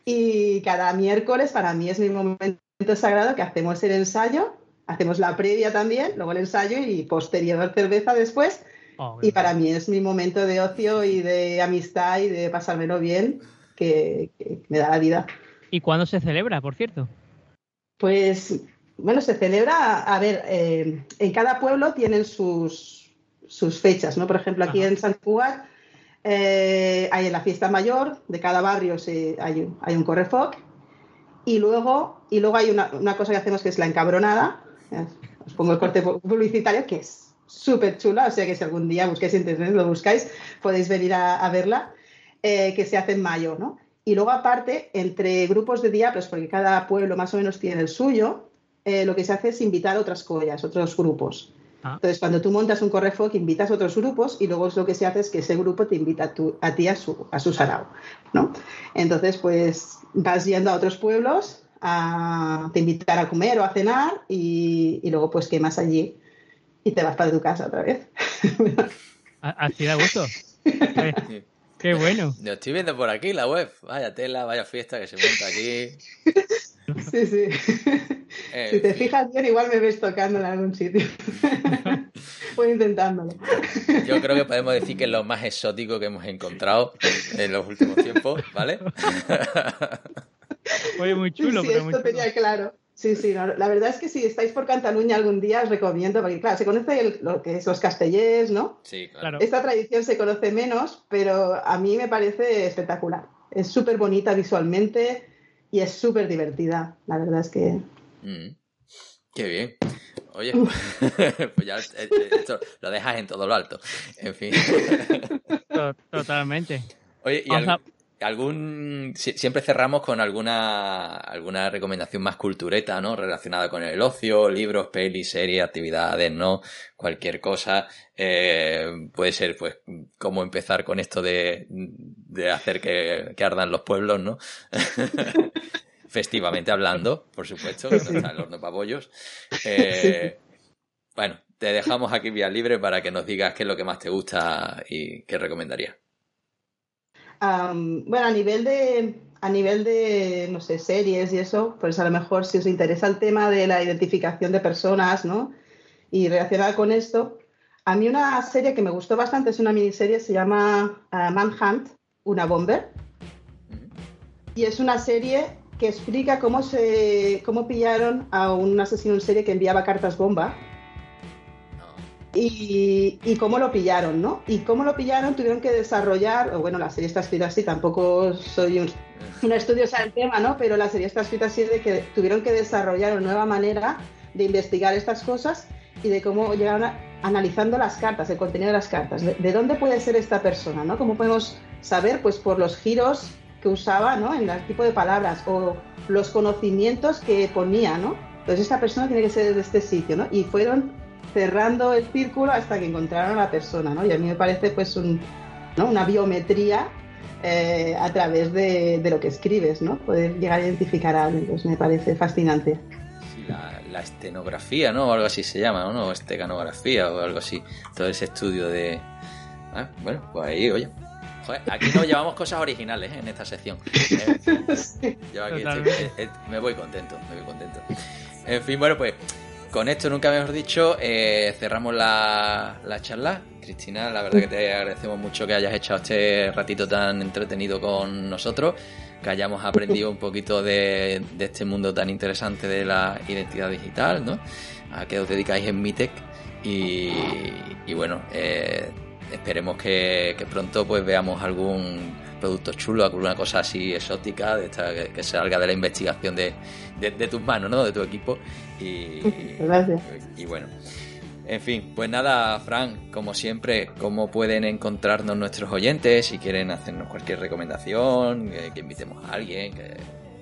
Y cada miércoles para mí es mi momento sagrado que hacemos el ensayo, hacemos la previa también, luego el ensayo y posterior cerveza después. Oh, Y para mí es mi momento de ocio y de amistad y de pasármelo bien que, que me da la vida. ¿Y cuándo se celebra, por cierto? Pues, bueno, se celebra, a ver, eh, en cada pueblo tienen sus, sus fechas, ¿no? Por ejemplo, aquí Ajá. en Sant Cugat eh, hay en la fiesta mayor, de cada barrio se- hay, un- hay correfoc, y luego, y luego hay una, cosa que hacemos que es la encabronada, Eh, os pongo el corte pu- publicitario, que es súper chula, o sea que si algún día busquáis en internet, lo buscáis, podéis venir a, verla, eh, que se hace en mayo, ¿no? Y luego aparte, entre grupos de diablos, porque cada pueblo más o menos tiene el suyo, lo que se hace es invitar a otras collas, otros grupos. Ah. Entonces, cuando tú montas un correfoc, invitas a otros grupos y luego es lo que se hace es que ese grupo te invita a, tu- a ti a su, a su sarao, ¿no? Entonces, pues vas yendo a otros pueblos a te invitar a comer o a cenar y, y luego pues quemas allí y te vas para tu casa otra vez. Así da gusto. Qué, qué bueno. Lo estoy viendo por aquí, la web. Vaya tela, vaya fiesta que se monta aquí. Sí, sí. Eh, Si te fijas bien, igual me ves tocando en algún sitio. Voy intentándolo. Yo creo que podemos decir que es lo más exótico que hemos encontrado en los últimos tiempos, ¿vale? Oye, muy chulo, sí, pero muy esto chulo. tenía claro. Sí, sí, no, la verdad es que si estáis por Cataluña algún día os recomiendo, porque claro, se conoce el- lo que es los castellers, ¿no? Sí, claro. Claro. Esta tradición se conoce menos, pero a mí me parece espectacular. Es súper bonita visualmente y es súper divertida. La verdad es que Mm. Qué bien. Oye, pues ya eh, eh, esto lo dejas en todo lo alto. En fin. To- Totalmente. Oye, ¿y al- algún si- siempre cerramos con alguna alguna recomendación más cultureta, ¿no? Relacionada con el ocio, libros, pelis, series, actividades, ¿no? Cualquier cosa. Eh, puede ser, pues, cómo empezar con esto de, de hacer que, que ardan los pueblos, ¿no? Festivamente hablando, por supuesto, que no está el horno para bollos. Eh, bueno, te dejamos aquí vía libre para que nos digas qué es lo que más te gusta y qué recomendarías. Bueno, a nivel de, a nivel de, no sé, series y eso, pues a lo mejor si os interesa el tema de la identificación de personas, ¿no? Y relacionada con esto, a mí una serie que me gustó bastante es una miniserie, se llama ah, Manhunt, una bomber. Y es una serie que explica cómo se cómo pillaron a un asesino en serie que enviaba cartas bomba y, y cómo lo pillaron, ¿no? Y cómo lo pillaron tuvieron que desarrollar, o bueno, la serie está escrita así, tampoco soy un, un estudioso del tema, ¿no? Pero la serie está escrita así de que tuvieron que desarrollar una nueva manera de investigar estas cosas y de cómo llegaron a- analizando las cartas, el contenido de las cartas. De, de dónde puede ser esta persona, ¿no? ¿Cómo podemos saber? Pues por los giros que usaba, ¿no? En el tipo de palabras o los conocimientos que ponía, ¿no? Entonces esta persona tiene que ser de este sitio, ¿no? Y fueron cerrando el círculo hasta que encontraron a la persona, ¿no? Y a mí me parece pues un, ¿no? una biometría eh, a través de, de lo que escribes, ¿no? Poder llegar a identificar a alguien, pues me parece fascinante. Sí, la, la estenografía, ¿no? O algo así se llama, ¿no? O esteganografía o algo así. Todo ese estudio de... Ah, bueno, pues ahí, oye. Joder, aquí nos llevamos cosas originales ¿eh? en esta sección. Eh, yo aquí estoy- eh, me voy contento, me voy contento. En fin, bueno, pues con esto nunca mejor dicho, eh, cerramos la, la charla. Cristina, la verdad que te agradecemos mucho que hayas echado este ratito tan entretenido con nosotros, que hayamos aprendido un poquito de, este mundo tan interesante de la identidad digital, ¿no? A qué os dedicáis en Mitec y, y bueno, eh, esperemos que, que pronto pues veamos algún producto chulo, alguna cosa así exótica de esta, que, que salga de la investigación de, de, de tus manos, ¿no? De tu equipo y, Gracias. y bueno. En fin, pues nada, Fran, como siempre, ¿cómo pueden encontrarnos nuestros oyentes? Si quieren hacernos cualquier recomendación, que, que invitemos a alguien, que,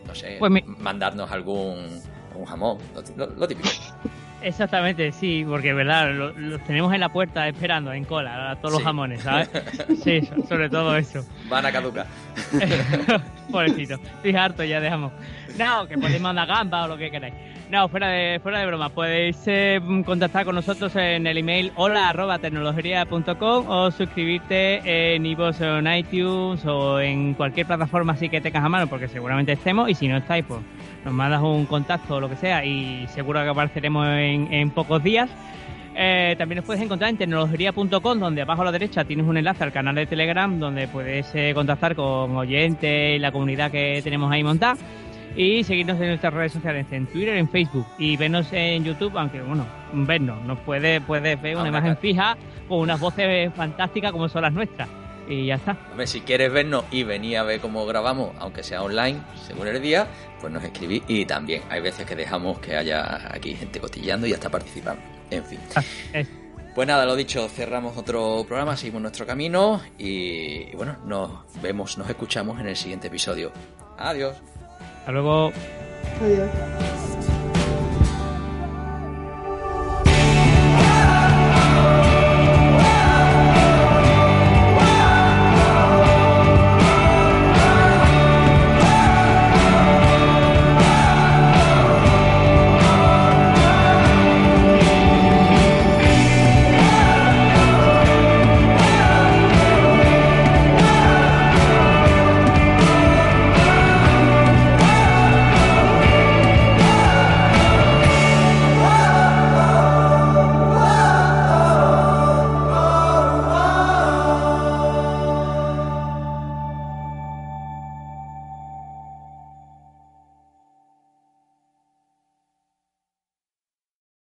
no sé, Pues mi- mandarnos algún, algún jamón, lo, lo- lo típico. Exactamente, sí, porque verdad, lo- los tenemos en la puerta esperando, en cola, a todos los jamones, ¿sabes? Sí, so- sobre todo eso. Van a caducar. Pobrecito, estoy harto, ya dejamos. No, que podéis mandar gamba o lo que queráis. No, fuera de, fuera de broma, podéis eh, contactar con nosotros en el email hola arroba tecnologería.com o suscribirte en iVoox o en iTunes o en cualquier plataforma así que tengas a mano, porque seguramente estemos y si no estáis, pues nos mandas un contacto o lo que sea y seguro que apareceremos en, en pocos días. Eh, también nos puedes encontrar en tecnologería.com, donde abajo a la derecha tienes un enlace al canal de Telegram, donde puedes eh, contactar con oyentes y la comunidad que tenemos ahí montada. Y seguirnos en nuestras redes sociales, en Twitter, en Facebook. Y vernos en YouTube, aunque bueno, vernos, nos puedes, puedes ver una imagen claro. fija con unas voces fantásticas como son las nuestras. Y ya está. Hombre, si quieres vernos y venir a ver cómo grabamos, aunque sea online, según el día, pues nos escribís. Y también hay veces que dejamos que haya aquí gente cotillando y hasta participando. En fin. Es- Pues nada, lo dicho, cerramos otro programa, seguimos nuestro camino y, y bueno, nos vemos, nos escuchamos en el siguiente episodio. Adiós. Hasta luego. Adiós.